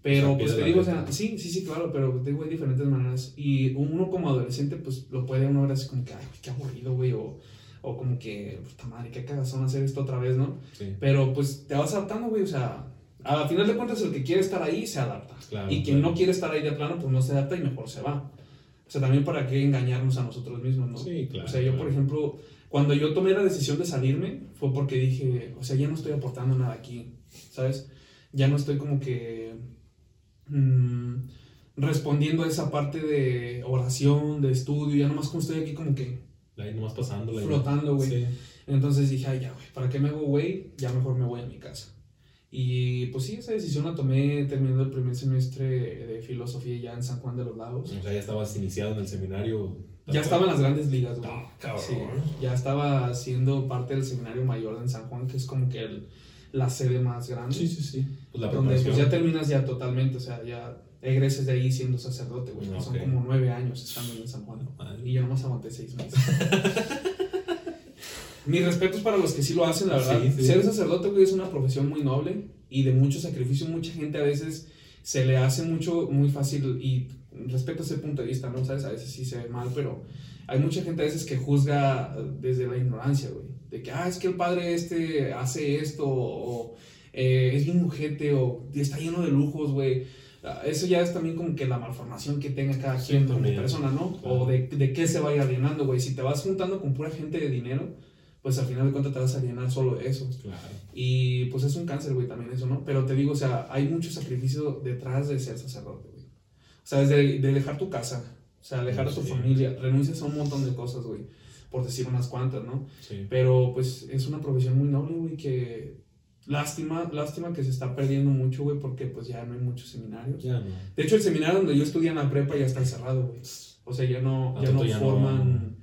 Pero, O sea, pues te digo, o sea, sí, sí, sí, claro, pero te digo, hay diferentes maneras. Y uno como adolescente, pues lo puede uno ver así como que, ay, qué aburrido, güey, o, o como que, puta madre, qué cagazón hacer esto otra vez, ¿no? Sí. Pero pues te vas adaptando, güey, o sea, a final de cuentas, el que quiere estar ahí se adapta. Claro, y quien claro. no quiere estar ahí de plano, pues no se adapta y mejor se va. O sea, también para qué engañarnos a nosotros mismos, ¿no? Sí, claro, O sea, yo, por ejemplo, cuando yo tomé la decisión de salirme, fue porque dije, o sea, ya no estoy aportando nada aquí, ¿sabes? Ya no estoy como que mm, respondiendo a esa parte de oración, de estudio, ya nomás como estoy aquí como que Ahí nomás pasando. flotando, güey. Sí. Entonces dije, ay, ya, güey, ¿para qué me hago güey? Ya mejor me voy a mi casa. Y pues sí, esa decisión la tomé terminando el primer semestre de filosofía ya en San Juan de los Lagos. O sea, ya estabas iniciado en el seminario. Ya estaba en las grandes ligas, güey. Ah, cabrón. Sí, ya estaba siendo parte del seminario mayor en San Juan, que es como que el- la sede más grande. Sí, sí, sí. Pues la donde pues, ya terminas ya totalmente, o sea, ya egreses de ahí siendo sacerdote, güey. Son como nueve años estando en San Juan. Y yo nomás aguanté seis meses. Mis respetos para los que sí lo hacen, la verdad. Sí, sí. Ser sacerdote, güey, es una profesión muy noble y de mucho sacrificio. Mucha gente a veces se le hace mucho, muy fácil y respeto ese punto de vista, ¿no? ¿Sabes? A veces sí se ve mal, pero hay mucha gente a veces que juzga desde la ignorancia, güey. De que, ah, es que el padre este hace esto o eh, es bien mujete o está lleno de lujos, güey. Ah, Eso ya es también como que la malformación que tenga cada Sí, quien como persona, ¿no? Claro. O de, de qué se vaya llenando, güey. Si te vas juntando con pura gente de dinero, pues al final de cuentas te vas a llenar solo de eso. Claro. Y pues es un cáncer, güey, también eso, ¿no? Pero te digo, o sea, hay mucho sacrificio detrás de ser sacerdote, güey. O sea, desde de dejar tu casa, o sea, dejar a tu Sí. familia, renuncias a un montón de cosas, güey, por decir unas cuantas, ¿no? Sí. Pero pues es una profesión muy noble, güey, que lástima, lástima que se está perdiendo mucho, güey, porque pues ya no hay muchos seminarios. Ya no. De hecho, el seminario donde yo estudié en la prepa ya está cerrado, güey. O sea, ya no, ya no tanto ya no- forman,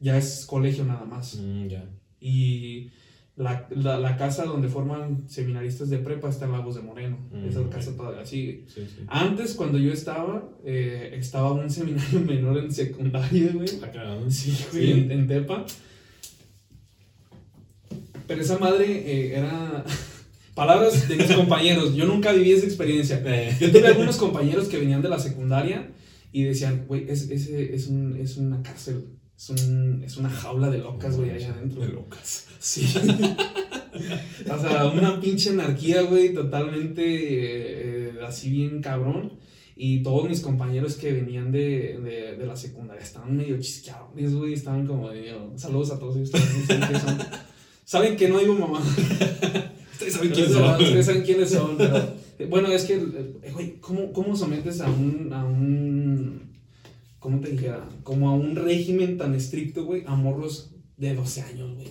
ya es colegio nada más. Mm, ya. Y la, la, la casa donde forman seminaristas de prepa está en Lagos de Moreno. Mm, Esa casa todavía sigue. Sí, sí. Antes, cuando yo estaba, eh, estaba un seminario menor en secundaria, güey. Acá, ¿no? Sí, güey, en, en Tepa. Pero esa madre eh, era... Palabras de mis compañeros. Yo nunca viví esa experiencia. Eh, Yo tuve algunos compañeros que venían de la secundaria y decían, güey, es, ese es, un, es una cárcel. Es, un, es una jaula de locas, güey, allá adentro. De locas. Sí. o sea, una pinche anarquía, güey, totalmente eh, eh, así bien cabrón. Y todos mis compañeros que venían de, de, de la secundaria estaban medio chisqueados, güey, estaban como medio... Saludos a todos ellos. Saben que no digo mamá. Ustedes saben quiénes son. Ustedes saben quiénes son, pero... eh, Bueno, es que, eh, güey, ¿cómo, ¿cómo sometes a un... A un ¿Cómo te dijera? Como a un régimen tan estricto, güey, a morros de 12 años, güey.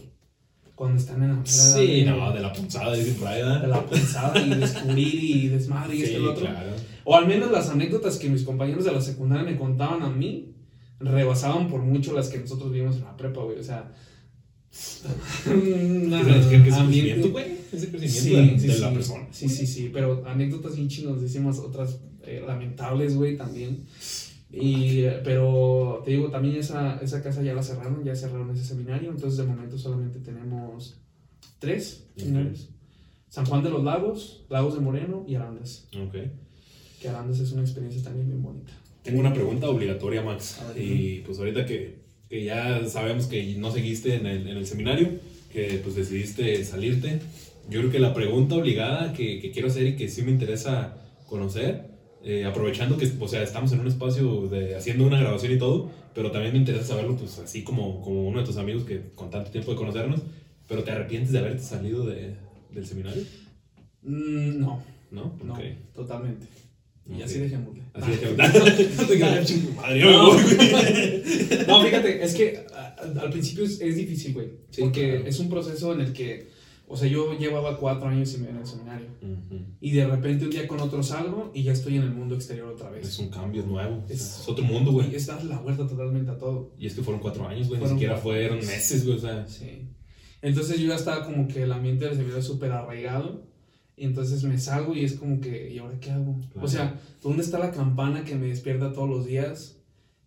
Cuando están en la edad Sí, no, de la punzada, dicen por ahí, de la pensada y descubrir y desmadre y Sí, esto y lo otro. claro. O al menos las anécdotas que mis compañeros de la secundaria me contaban a mí rebasaban por mucho las que nosotros vimos en la prepa, güey. O sea, un Es que- que ese ambiente- güey. Ese crecimiento Sí, de, sí, de sí. la persona. Sí, sí, sí, pero anécdotas bien chinosísimas, otras eh, lamentables, güey, también. Y, pero te digo, también esa, esa casa ya la cerraron, ya cerraron ese seminario, entonces de momento solamente tenemos tres seminarios. San Juan de los Lagos, Lagos de Moreno y Arandas. Ok. Que Arandas es una experiencia también bien bonita. Tengo una pregunta obligatoria, Max. Ver, Y pues ahorita que, que ya sabemos que no seguiste en el, en el seminario, que pues decidiste salirte, yo creo que la pregunta obligada que, que quiero hacer y que sí me interesa conocer, eh, aprovechando que o sea, estamos en un espacio de haciendo una grabación y todo, pero también me interesa saberlo, pues así como, como uno de tus amigos que con tanto tiempo de conocernos, pero te arrepientes de haberte salido de, del seminario, Mm, no, ¿no? no, Ok. totalmente. Y Ok. así dejémosle. Así de que... No te quedas, "Chinga tu madre, yo me No. voy, güey". No, fíjate, es que al principio es, es difícil, güey. Sí, porque claro. es un proceso en el que, o sea, yo llevaba cuatro años y medio en el seminario. Ujú. Y de repente un día con otro salgo y ya estoy en el mundo exterior otra vez. Es un cambio nuevo. Es, Es- es otro mundo, güey. Y es darle la vuelta totalmente a todo. Y es que fueron cuatro años, güey. Ni siquiera fueron meses, güey. O sea, Sí. Entonces yo ya estaba como que el ambiente del seminario súper arraigado. Y entonces me salgo y es como que, ¿y ahora qué hago? Claro. O sea, ¿dónde está la campana que me despierta todos los días?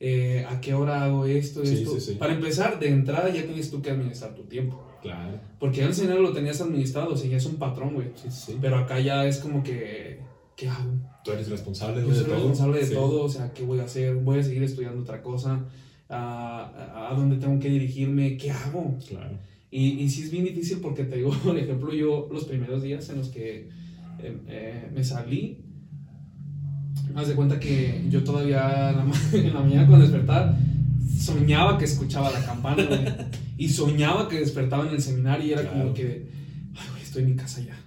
Eh, ¿A qué hora hago esto? Sí, esto? sí, sí. Para empezar, de entrada ya tienes tú que administrar tu tiempo. Claro. Porque el seminario lo tenías administrado, o sea, ya es un patrón, güey. Sí, sí. Pero acá ya es como que, ¿qué hago? Tú eres responsable, Yo de soy todo. responsable de Sí. todo, o sea, ¿qué voy a hacer? ¿Voy a seguir estudiando otra cosa? ¿A, a- dónde tengo que dirigirme? ¿Qué hago? Claro. Y, y sí es bien difícil porque te digo, por ejemplo, yo los primeros días en los que eh, eh, me salí, haz de cuenta que yo todavía en la, en la mañana cuando despertaba soñaba que escuchaba la campana, güey. Y soñaba que despertaba en el seminario y era Claro. como que, ay, güey, estoy en mi casa ya.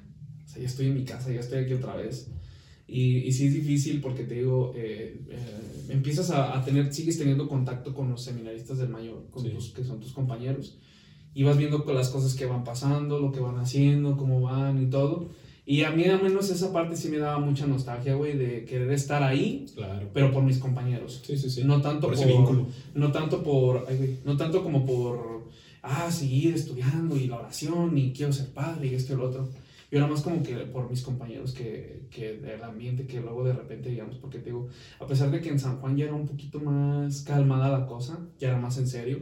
O sea, ya estoy en mi casa, ya estoy aquí otra vez. Y, y sí es difícil porque te digo, eh, eh, empiezas a, a tener, sigues teniendo contacto con los seminaristas del mayor, con Sí. tus, que son tus compañeros. Y vas viendo con las cosas que van pasando, lo que van haciendo, cómo van y todo. Y a mí al menos esa parte sí me daba mucha nostalgia, güey, de querer estar ahí, Claro. pero por mis compañeros. Sí, sí, sí. No tanto por por, ese vínculo. no tanto por, ay, güey, no tanto como por, ah, seguir estudiando y la oración y quiero ser padre y esto y lo otro, Yo era más como que por mis compañeros que, que del ambiente que luego de repente, digamos, porque te digo, a pesar de que en San Juan ya era un poquito más calmada la cosa, ya era más en serio,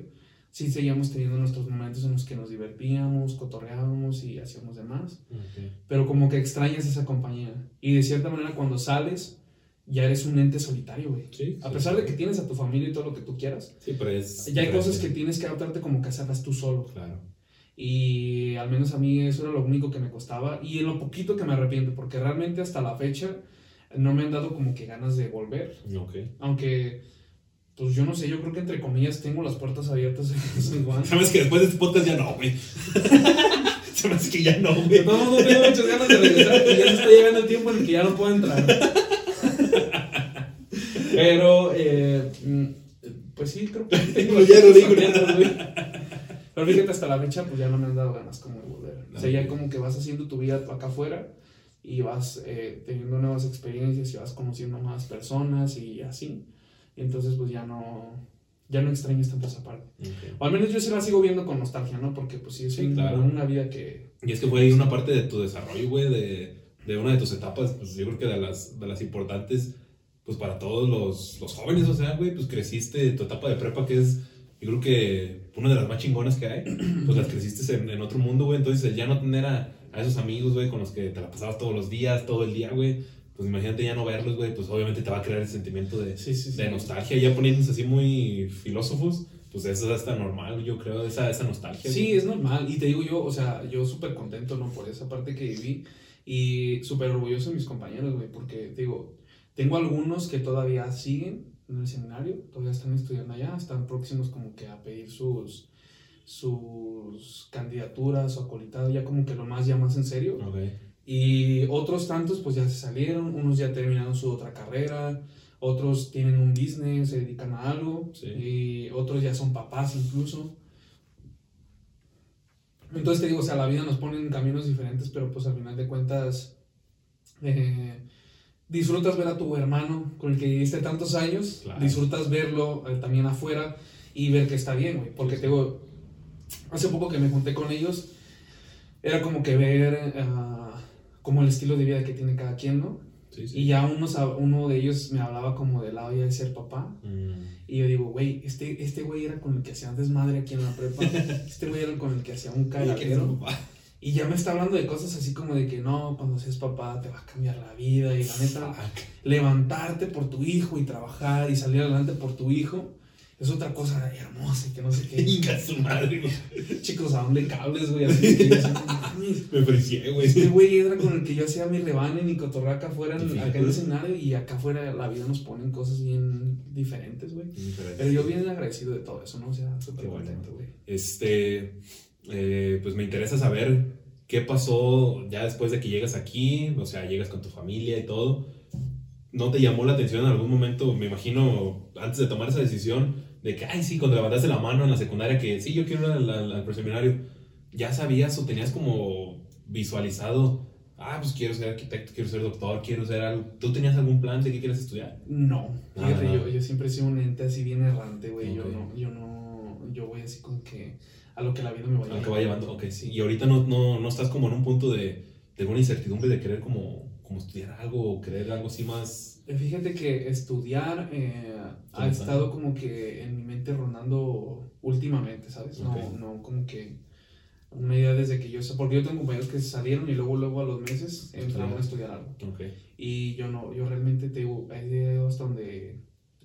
sí seguíamos teniendo nuestros momentos en los que nos divertíamos, cotorreábamos y hacíamos demás, pero como que extrañas esa compañía. Y de cierta manera cuando sales, ya eres un ente solitario, güey. Sí, A pesar sí. de que tienes a tu familia y todo lo que tú quieras, Sí, pero es. ya hay cosas que tienes que adaptarte como que hacerlas tú solo. Claro. Y al menos a mí eso era lo único que me costaba. Y en lo poquito que me arrepiento, porque realmente hasta la fecha no me han dado como que ganas de volver. Ok. Aunque, pues yo no sé, yo creo que entre comillas tengo las puertas abiertas en San Juan. Sabes que después de este podcast ya no, güey. Se me hace que ya no, güey. Todos modos, tengo muchas ganas de regresar y ya se está llegando el tiempo en el que ya no puedo entrar. Pero, eh, mm, pues sí, creo que tengo Ya lo puertas digo. Pero fíjate, hasta la fecha, pues ya no me han dado ganas como de volver. O sea, ya como que vas haciendo tu vida acá afuera y vas eh, teniendo nuevas experiencias y vas conociendo más personas y así. Entonces, pues ya no, ya no extrañas tanto esa parte. Ok. O al menos yo sí la sigo viendo con nostalgia, ¿no? Porque pues sí, es Sí, claro. una vida que... Y es que fue ahí una parte de tu desarrollo, güey, de, de una de tus etapas, pues yo creo que de las, de las importantes, pues para todos los, los jóvenes, o sea, güey, pues creciste tu etapa de prepa, que es, yo creo que una de las más chingonas que hay, pues las creciste en, en otro mundo, güey, entonces ya no tener a, a esos amigos, güey, con los que te la pasabas todos los días, todo el día, güey, pues imagínate ya no verlos, güey, pues obviamente te va a crear el sentimiento de, Sí, sí, sí. de nostalgia, ya poniéndose así muy filósofos, pues eso es hasta normal, yo creo, esa, esa nostalgia. Sí, güey. es normal. Y te digo yo, o sea, yo súper contento, ¿no? Por esa parte que viví. Y súper orgulloso de mis compañeros, güey. Porque, te digo, tengo algunos que todavía siguen en el seminario. Todavía están estudiando allá. Están próximos como que a pedir sus sus candidaturas o acolitado ya como que lo más ya más en serio Ok. y otros tantos pues ya se salieron unos ya terminaron su otra carrera otros tienen un business se dedican a algo Sí. y otros ya son papás incluso entonces te digo, o sea, la vida nos pone en caminos diferentes, pero pues al final de cuentas eh, disfrutas ver a tu hermano con el que viviste tantos años, Claro. disfrutas verlo eh, también afuera y ver que está bien, güey. Porque te digo, hace poco que me junté con ellos, era como que ver ah, como el estilo de vida que tiene cada quien, ¿no? Sí, sí. Y ya unos, uno de ellos me hablaba como del lado ya de ser papá. Mm. Y yo digo, güey, este, este güey era con el que hacía desmadre aquí en la prepa. Este güey era con el que hacía un cagadero. Y ya me está hablando de cosas así como de que no, cuando seas papá te va a cambiar la vida. Y la neta, levantarte por tu hijo y trabajar y salir adelante por tu hijo es otra cosa hermosa y que no sé qué. Inga su madre, güey. Chicos, ¿a dónde cables, güey? Así que yo. Me güey. Este güey era con el que yo hacía mi rebane, mi cotorraca afuera, en- acá en el escenario, y acá afuera la vida nos pone en cosas bien diferentes, güey. Pero yo bien agradecido de todo eso, ¿no? O sea, súper contento, güey. Este, eh, pues me interesa saber qué pasó ya después de que llegas aquí, o sea, llegas con tu familia y todo. ¿No te llamó la atención en algún momento, me imagino, antes de tomar esa decisión, de que, ay, sí, cuando levantaste la mano en la secundaria, que sí, yo quiero ir al, al, al preseminario, ya sabías o tenías como visualizado, ah, pues quiero ser arquitecto, quiero ser doctor, quiero ser algo. ¿Tú tenías algún plan de qué quieres estudiar? No, Nada, fíjate, nada. Yo, yo siempre he sido un ente así bien errante, güey. Yo Ok. no, yo no, yo voy así como que a lo que la vida me vaya. Al que va llevando, ok, sí. Y ahorita no, no, no estás como en un punto de, de una incertidumbre de querer como, como estudiar algo o querer algo así más. Eh, Fíjate que estudiar eh, ha estado como que en mi mente rondando últimamente, ¿sabes? No, no como que una idea desde que yo, porque yo tengo compañeros que salieron y luego, luego a los meses entraron a estudiar algo. Ok. Y yo no, yo realmente te digo, hay videos donde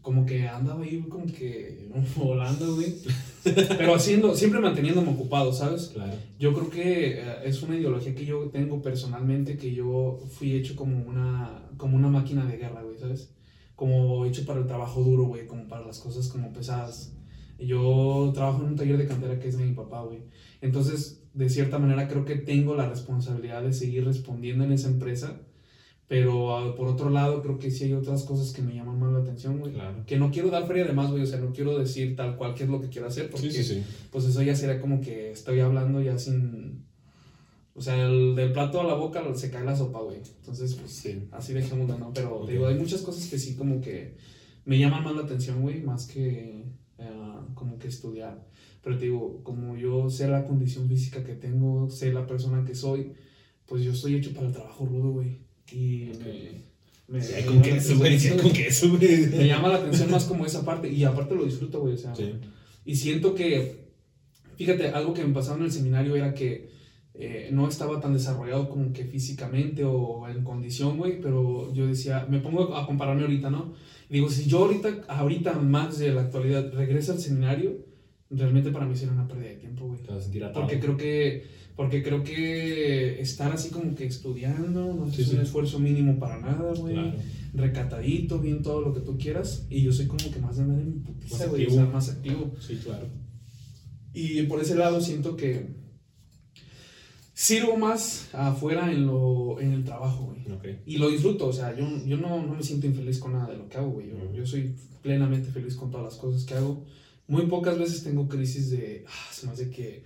como que andaba ahí como que volando, güey. Pero haciendo, siempre manteniéndome ocupado, ¿sabes? Claro. Yo creo que eh, es una ideología que yo tengo personalmente, que yo fui hecho como una, como una máquina de guerra, güey, ¿sabes? Como hecho para el trabajo duro, güey, como para las cosas como pesadas. Yo trabajo en un taller de cantera que es de mi papá, güey. Entonces, de cierta manera, creo que tengo la responsabilidad de seguir respondiendo en esa empresa. Pero ah, por otro lado, creo que sí hay otras cosas que me llaman más la atención, güey. Claro. Que no quiero dar feria de más, güey. O sea, no quiero decir tal cual qué es lo que quiero hacer. Porque Sí, sí, sí. pues eso ya sería como que estoy hablando ya sin... O sea, el, del plato a la boca se cae la sopa, güey. Entonces, pues Sí. así dejémoslo, ¿no? Pero Ok. te digo, hay muchas cosas que sí como que me llaman más la atención, güey, más que eh, como que estudiar. Pero te digo, como yo sé la condición física que tengo, sé la persona que soy, pues yo estoy hecho para el trabajo rudo, güey. Y me, me, Sí, hay me con llama la queso, güey. Sí, hay atención, con queso, güey. Me llama la atención más como esa parte. Y aparte lo disfruto, güey. O sea, Sí. y siento que, fíjate, algo que me pasaba en el seminario era que eh, no estaba tan desarrollado como que físicamente o en condición, güey, pero yo decía, me pongo a compararme ahorita, ¿no? Digo, si yo ahorita, ahorita más de la actualidad, regreso al seminario, realmente para mí sería una pérdida de tiempo, güey. Te vas a sentir atado. Porque creo que, porque creo que estar así como que estudiando no Sí, es sí. un esfuerzo mínimo para nada, güey. Claro. Recatadito, bien todo lo que tú quieras. Y yo soy como que más de andar en putiza, Más güey, o sea, más activo. Sí, claro. Y por ese lado siento que sirvo más afuera en, lo, en el trabajo, güey. Y lo disfruto, o sea, yo, yo no, no me siento infeliz con nada de lo que hago, güey. Yo, yo soy plenamente feliz con todas las cosas que hago. Muy pocas veces tengo crisis de, ah, se me hace que...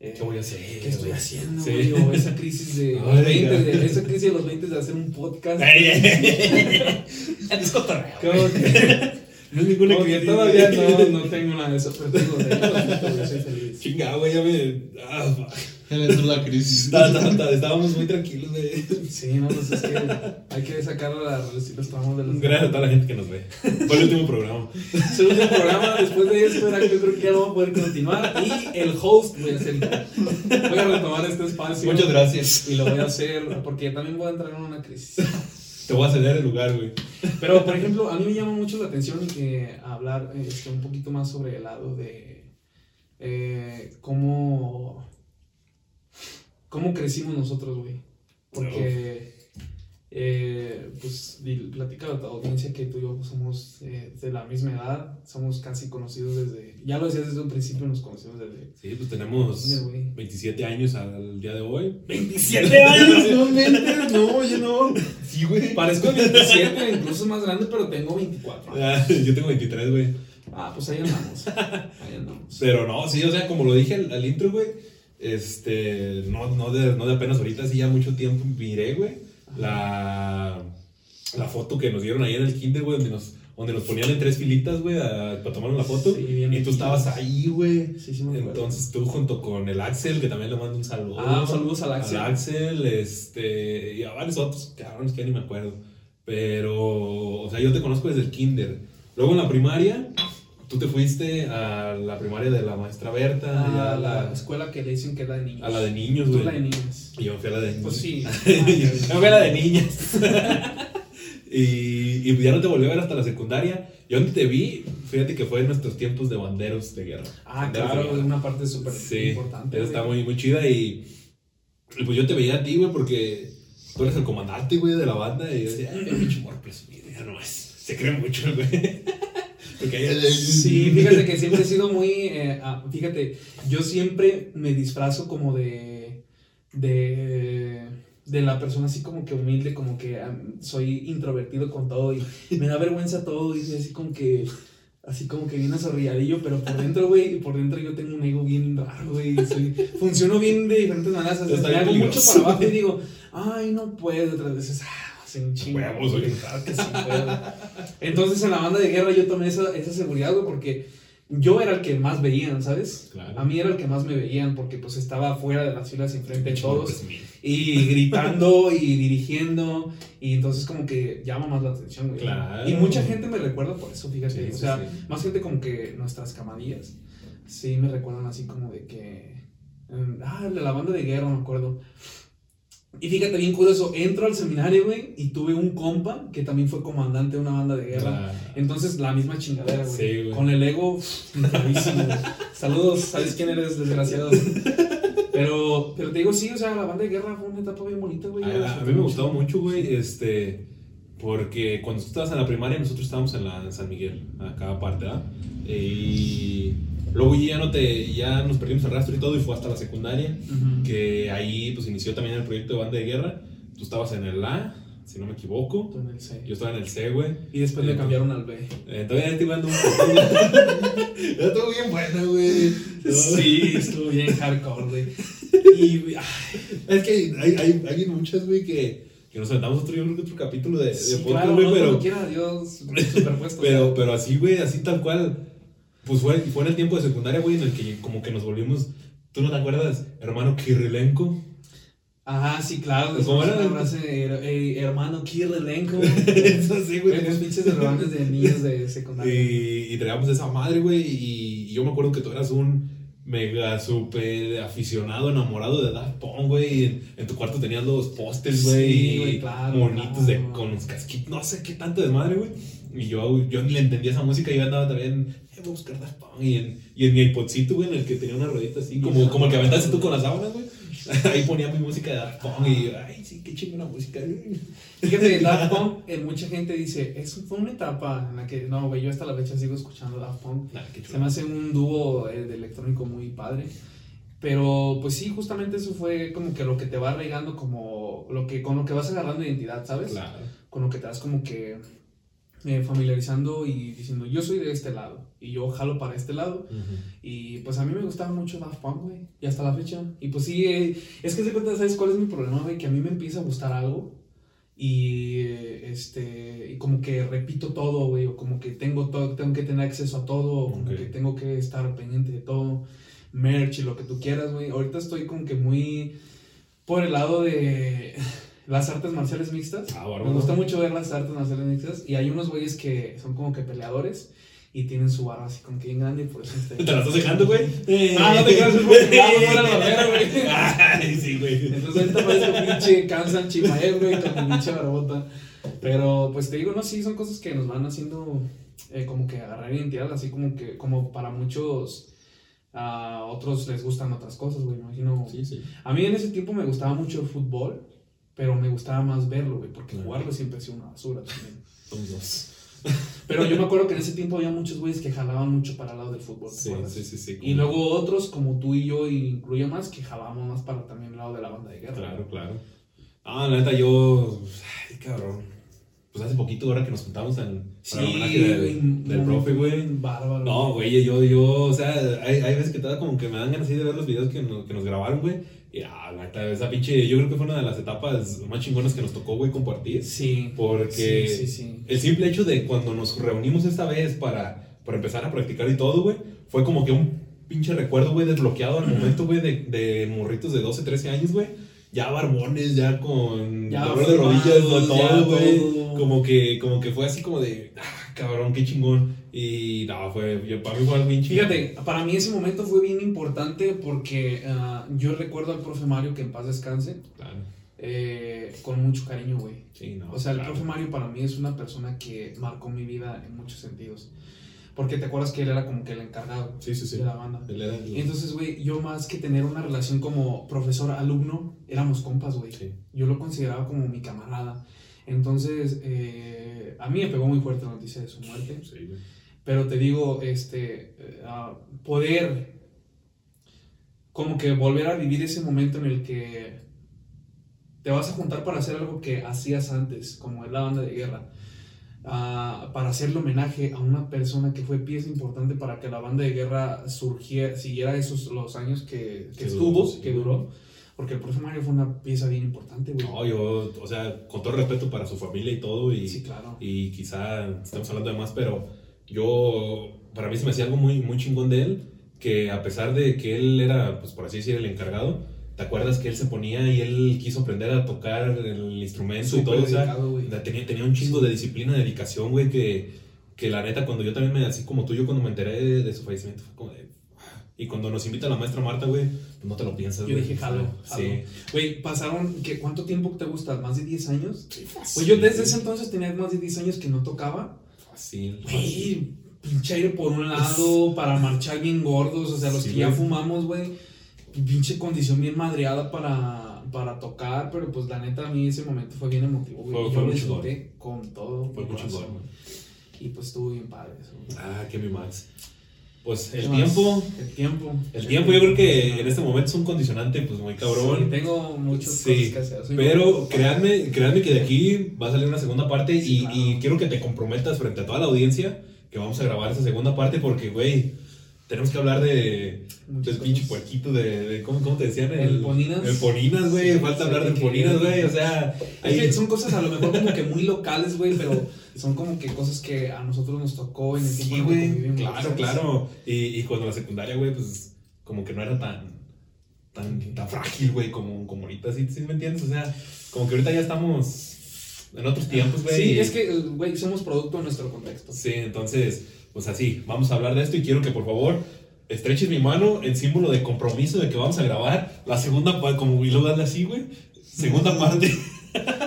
eh, ¿Qué voy a hacer? ¿Qué estoy haciendo, Sí. güey? O esa crisis de los Ay, 20, ya. de, esa crisis de los 20 de hacer un podcast. Es cotorreo. No es ninguna como que crisis, todavía no, no tengo nada de eso, pero digo, de hecho, lo disfruto, güey, soy feliz. Chinga, güey, ya me. Ah, fuck. Ya le entró la crisis. Ta- ta- ta- Estábamos muy tranquilos, güey. Sí, no, pues es que hay que sacar a los, los tramos de los... Gracias a toda la gente que nos ve. Fue el último programa. Es el último programa, después de esto era que yo creo que ya no voy a poder continuar y el host voy a yo. Voy a retomar este espacio. Muchas gracias. Y lo voy a hacer porque también voy a entrar en una crisis. Te voy a ceder el lugar, güey. Pero, por ejemplo, a mí me llama mucho la atención que hablar este, un poquito más sobre el lado de eh, cómo, cómo crecimos nosotros, güey. Porque, eh, pues, platica a tu audiencia que tú y yo somos eh, de la misma edad, somos casi conocidos desde, ya lo decías desde un principio, nos conocimos desde... Sí, pues tenemos güey. 27 años al día de hoy. ¡27 años! ¡No mentes! No, yo no. Sí, güey. Parezco de 27, incluso más grande, pero tengo 24. Ah, yo tengo 23, güey. Ah, pues ahí andamos. Ahí andamos. Pero no, sí, o sea, como lo dije al, al intro, güey. Este, no, no, de, no de apenas ahorita, sí, ya mucho tiempo miré, güey. La, la foto que nos dieron ahí en el kinder, güey, donde nos, donde nos ponían en tres filitas, güey, para tomar la foto. Sí, bien y tú estabas ahí, güey. Sí, sí me. Entonces tú junto con el Axel, que también le mando un saludo. Ah, saludos al Axel. Al Axel, este, y a varios otros cabrones que ya ni me acuerdo. Pero, o sea, yo te conozco desde el kinder. Luego en la primaria, tú te fuiste a la primaria de la maestra Berta, ya Ah, a la la, escuela que le dicen que es la de niños. a la de niños, Tú güey. la de niños. Y yo fui a la de niños. Pues sí. yo fui a la de niñas. y, y ya no te volví a ver hasta la secundaria. Yo donde te vi, fíjate que fue en nuestros tiempos de banderos de guerra. Ah, Banderos claro, es una parte súper Sí, importante. esa está muy, muy chida y, y pues yo te veía a ti, güey, porque tú eres el comandante, güey, de la banda y yo decía, ay, pinche morro presumido, ya no es. Se cree mucho, güey. Sí, fíjate que siempre he sido muy. eh, ah, fíjate, yo siempre me disfrazo como de. de. de la persona así como que humilde, como que ah, soy introvertido con todo y me da vergüenza todo y soy así como que. Así como que bien azorrilladillo, pero por dentro, güey, por dentro yo tengo un ego bien raro, güey. Funciono bien de diferentes maneras. o sea, me hago mucho para abajo y digo, ay, no puedo. Otras veces, ah, hace un chingo. Huevos, güey. Que sí. Entonces en la banda de guerra yo tomé esa, esa seguridad, güey, porque yo era el que más veían, ¿sabes? Claro. A mí era el que más me veían porque pues estaba fuera de las filas enfrente de todos y gritando y dirigiendo y entonces como que llama más la atención, güey. Claro. Y mucha gente me recuerda por eso, fíjate. Sí, o sea, sí. más gente como que nuestras camadillas sí me recuerdan así como de que... ah, de la banda de guerra, me acuerdo. Y fíjate, bien curioso, entro al seminario, güey, y tuve un compa que también fue comandante de una banda de guerra. Ah, Entonces, la misma chingadera, güey. Sí, güey. Con el ego. Saludos, ¿sabes quién eres, desgraciado? Pero, pero te digo, sí, o sea, la banda de guerra fue una etapa bien bonita, güey. a, a mí me gustaba mucho, güey, este, porque cuando tú estabas en la primaria, nosotros estábamos en la en San Miguel, acá aparte, ¿ah? Y luego ya no te, ya nos perdimos el rastro y todo, y fue hasta la secundaria, que ahí pues inició también el proyecto de banda de guerra. Tú estabas en el A, si no me equivoco. En el C. Yo estaba en el C, güey. Y después me cambiaron al B. Eh, todavía estoy jugando un poco. Ya estuvo bien buena, güey. Sí, estuvo bien hardcore, güey. Y, ay, Es que hay, hay, hay muchas, güey, que, que nos aventamos otro, que otro capítulo de, de sí, podcast, claro, güey, no, pero, quiera, superpuesto. pero, pero así, güey, así tal cual. Pues fue, fue en el tiempo de secundaria, güey, en el que como que nos volvimos. ¿Tú no te acuerdas, hermano Kirilenko? Ajá, sí, claro. ¿Cómo era? Una frase, her- eh, hermano, elenco. Eso sí, güey. Esos pinches de de niños de secundaria. Y, y traíamos esa madre, güey. Y, y yo me acuerdo que tú eras un mega super aficionado, enamorado de Daft Punk, güey. En, en tu cuarto tenías los pósters, güey. Sí, y güey, claro, Monitos de, claro. con los casquitos, no sé qué tanto de madre, güey. Y yo, yo ni le entendía esa música. y Yo andaba también, eh, voy a buscar Daft Punk. Y en, y en mi iPodcito, güey, en el que tenía una ruedita así, como, como el que aventaste tú con las sábanas, güey. Ahí ponía mi música de Daft Punk. Y yo, ay, sí, qué chingona música. Fíjate, Daft Punk, eh, mucha gente dice, eso fue una etapa en la que, no, güey, yo hasta la fecha sigo escuchando Daft Punk. Nah, Se me hace un dúo eh, de electrónico muy padre. Pero pues sí, justamente eso fue como que lo que te va arraigando como lo que con lo que vas agarrando identidad, ¿sabes? Claro. Con lo que te vas como que eh, familiarizando y diciendo, yo soy de este lado y yo jalo para este lado. Y pues a mí me gustaba mucho Daft Punk, güey, y hasta la fecha. Y pues sí, eh, es que se cuenta, ¿sabes cuál es mi problema, güey? Que a mí me empieza a gustar algo y este y como que repito todo, güey, o como que tengo todo, tengo que tener acceso a todo, o como que tengo que estar pendiente de todo, merch y lo que tú quieras, güey. Ahorita estoy como que muy por el lado de las artes marciales mixtas. Ah. Me gusta mucho ver las artes marciales mixtas y hay unos güeyes que son como que peleadores y tienen su barra así como que bien grande y por eso ¿Te la estás dejando, güey? Ah, no te creas, es porque fuera la güey. Ay, sí, güey. Entonces ahorita parezco pinche Kansan Chimaev, güey, con mi pinche barbota. Pero pues te digo, no, sí, son cosas que nos van haciendo eh, como que agarrar identidad, así como que, como para muchos, a otros les gustan otras cosas, güey, imagino. Sí, sí. A mí en ese tiempo me gustaba mucho el fútbol, pero me gustaba más verlo, güey, porque jugarlo siempre ha sido una basura también. Somos dos. Pero yo me acuerdo que en ese tiempo había muchos güeyes que jalaban mucho para el lado del fútbol, ¿te Sí, acuerdas? sí, sí, sí. Y luego otros, como tú y yo, y incluyo más, que jalábamos más para también el lado de la banda de guerra. Claro, claro. Ah, la neta, yo. Ay, cabrón. Pues hace poquito, ahora que nos juntamos en. Sí, para el homenaje del, profe, güey. Bárbaro. No, güey, yo, yo, o sea, hay, hay veces que te da como que me dan ganas así de ver los videos que nos, que nos grabaron, güey. Y ah, la esa pinche, yo creo que fue una de las etapas más chingonas que nos tocó, güey, compartir. Sí. Porque Sí, sí, sí. el simple hecho de cuando nos reunimos esta vez para, para empezar a practicar y todo, güey, fue como que un pinche recuerdo, güey, desbloqueado al momento, güey, de, de morritos de 12, 13 años, güey. Ya barbones, ya con Ya dolor de rodillas, todo, güey. Como que, como que fue así como de, ah, cabrón, qué chingón. Y no, fue, yo, para mí fue bien chingón. Fíjate, para mí ese momento fue bien importante porque ah, yo recuerdo al profe Mario, que en paz descanse, Claro, eh, con mucho cariño, güey. sí, no. O sea, el claro. profe Mario para mí es una persona que marcó mi vida en muchos sentidos. Porque te acuerdas que él era como que el encargado Sí, sí, de la banda. Él era el- entonces, güey, yo más que tener una relación como profesor-alumno, éramos compas, güey. Yo lo consideraba como mi camarada. Entonces, eh, a mí me pegó muy fuerte la noticia de su muerte. Sí. Pero te digo, este, eh, poder como que volver a vivir ese momento en el que te vas a juntar para hacer algo que hacías antes, como es la banda de guerra, ah, para hacerle homenaje a una persona que fue pieza importante para que la banda de guerra surgiera, siguiera esos los años que, que Que estuvo, duró, sí. que duró, porque el profe Mario fue una pieza bien importante, güey. No, yo, o sea, con todo respeto para su familia y todo, y, sí, claro. y quizá estamos hablando de más, pero yo, para mí se me hacía algo muy, muy chingón de él, que a pesar de que él era, pues por así decir, el encargado, ¿te acuerdas que él se ponía y él quiso aprender a tocar el instrumento y todo? O sea, dedicado, tenía, tenía un chingo de disciplina, de dedicación, güey, que, que la neta, cuando yo también me, así como tú, yo cuando me enteré de, de su fallecimiento, fue como de... Y cuando nos invita la maestra Marta, güey, pues no te lo piensas, Yo güey. dije, jalo, jalo. Sí. Güey, pasaron, ¿qué, ¿cuánto tiempo te gusta? ¿Más de 10 años? Sí, Pues yo desde ese entonces tenía más de 10 años que no tocaba. Fácil. Güey, pinche aire por un lado, para marchar bien gordos, o sea, los Sí, que ya güey. fumamos, güey, pinche condición bien madreada para, para tocar, pero pues la neta a mí ese momento fue bien emotivo, güey. Fue- yo lo disfruté con todo. Fue muy corazón. güey. Y pues estuvo bien padre eso. güey. Ah, qué mi Max. Pues ¿Qué el tiempo. El tiempo. El tiempo yo creo que en este momento es un condicionante pues muy Sí, cabrón. tengo muchas Sí, cosas que hacer. soy pero créanme, créanme que de aquí va a salir una segunda parte Sí, y, claro. y quiero que te comprometas frente a toda la audiencia que vamos a grabar esa segunda parte porque, güey, tenemos que hablar de Muchas del pinche puerquito de, de- ¿cómo, ¿cómo te decían? El Poninas. El Poninas, güey, Sí, falta sí, hablar del que- Poninas, güey, o sea, Es que ahí- son cosas a lo mejor como que muy locales, güey, pero son como que cosas que a nosotros nos tocó en el tiempo Sí, el güey, claro, claro. Y, y cuando la secundaria, güey, pues como que no era tan tan, tan frágil, güey, como, como ahorita, ¿sí, ¿sí me entiendes? O sea, como que ahorita ya estamos en otros tiempos, güey. Sí, es que, güey, somos producto de nuestro contexto. Sí, entonces, pues así, vamos a hablar de esto y quiero que por favor estreches mi mano en símbolo de compromiso de que vamos a grabar la segunda parte, como luego dale así, güey. Segunda parte.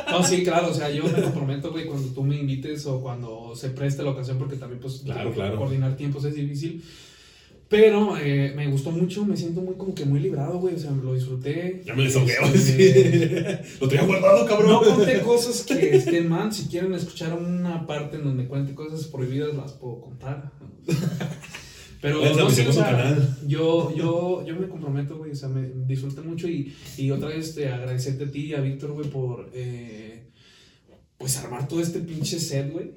No, sí, claro, o sea, yo me comprometo, güey, cuando tú me invites o cuando se preste la ocasión, porque también, pues, Claro, claro. coordinar tiempos es difícil. Pero eh, me gustó mucho, me siento muy, como que muy librado, güey, o sea, lo disfruté. Ya me desahogué, güey, Este, sí. Lo tenía guardado, cabrón. No conté cosas que estén mal. Si quieren escuchar una parte en donde cuente cosas prohibidas, las puedo contar. Pero no sé, o sea, canal. yo, yo, yo me comprometo, güey. O sea, me disfruté mucho y, y otra vez te agradecerte a ti y a Víctor, güey, por eh, pues armar todo este pinche set, güey.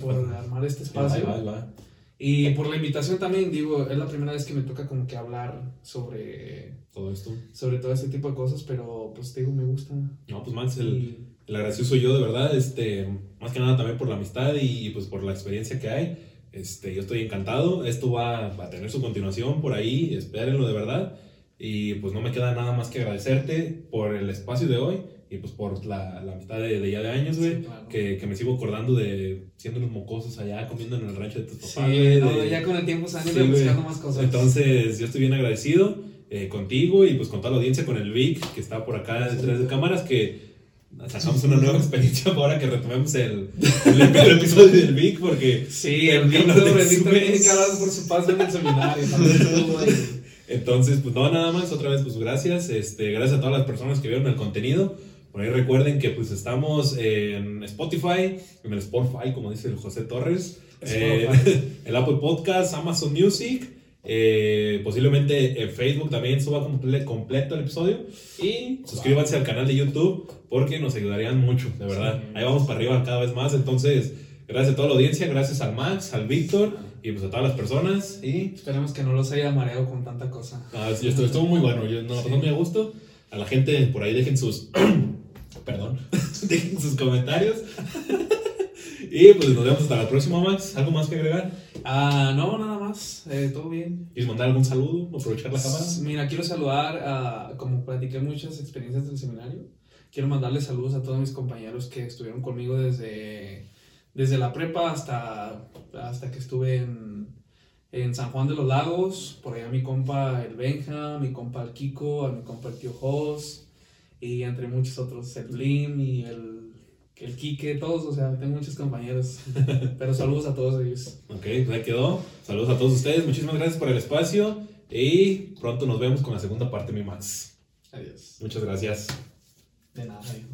Por armar este Ahí espacio. va, ahí va. Y por la invitación también, digo, es la primera vez que me toca como que hablar sobre, Todo esto. sobre todo este tipo de cosas, pero pues te digo, me gusta. No, pues Max, el, Y- el agradecido soy yo, de verdad. Este, más que nada también por la amistad y pues por la experiencia que hay. Este, yo estoy encantado. Esto va, va a tener su continuación por ahí. Espérenlo de verdad. Y pues no me queda nada más que agradecerte por el espacio de hoy y pues por la, la amistad de, de ya de años, güey. Sí, claro. que, que me sigo acordando de siendo los mocosos allá comiendo en el rancho de tus Sí, papás. güey, no, de- ya con el tiempo se han Sí, ido buscando más cosas. Entonces, yo estoy bien agradecido eh, contigo y pues con toda la audiencia, con el Vic, que está por acá detrás de cámaras, que sacamos una nueva experiencia ahora que retomemos el, el, el episodio del Vic, porque sí, el Víctor, no tiene hablar por su paso en el seminario. entonces, pues no, nada más, otra vez, pues gracias, este, gracias a todas las personas que vieron el contenido. Por ahí recuerden que pues estamos en Spotify, en el Spotify, como dice el José Torres, eh, el Apple Podcast, Amazon Music, eh, posiblemente en Facebook también suba comple- completo el episodio y suscríbanse al canal de YouTube porque nos ayudarían mucho, de verdad. Sí. Ahí vamos para arriba cada vez más, entonces gracias a toda la audiencia, gracias al Max, al Víctor y pues a todas las personas y Esperemos que no los haya mareado con tanta cosa. Ah, sí, estuvo, estuvo muy bueno, yo no, Sí. no me gusto. A la gente por ahí dejen sus perdón, dejen sus comentarios. y pues nos vemos hasta la próxima, Max. ¿Algo más que agregar? Ah, no, nada más. eh, Todo bien. ¿Quieres mandar algún saludo? ¿Aprovechar la cámara? Mira, quiero saludar como platiqué muchas experiencias del seminario, quiero mandarle saludos a todos mis compañeros que estuvieron conmigo desde, desde la prepa hasta, hasta que estuve en, en San Juan de los Lagos, por allá mi compa el Benja, mi compa el Kiko, a mi compa el tío Jos, y entre muchos otros, el Blim y el, el Quique, todos, o sea, tengo muchos compañeros, pero saludos a todos ellos. Ok, pues ahí quedó. Saludos a todos ustedes. Muchísimas gracias por el espacio. Y pronto nos vemos con la segunda parte, mi Max. Adiós. Muchas gracias. De nada, hijo.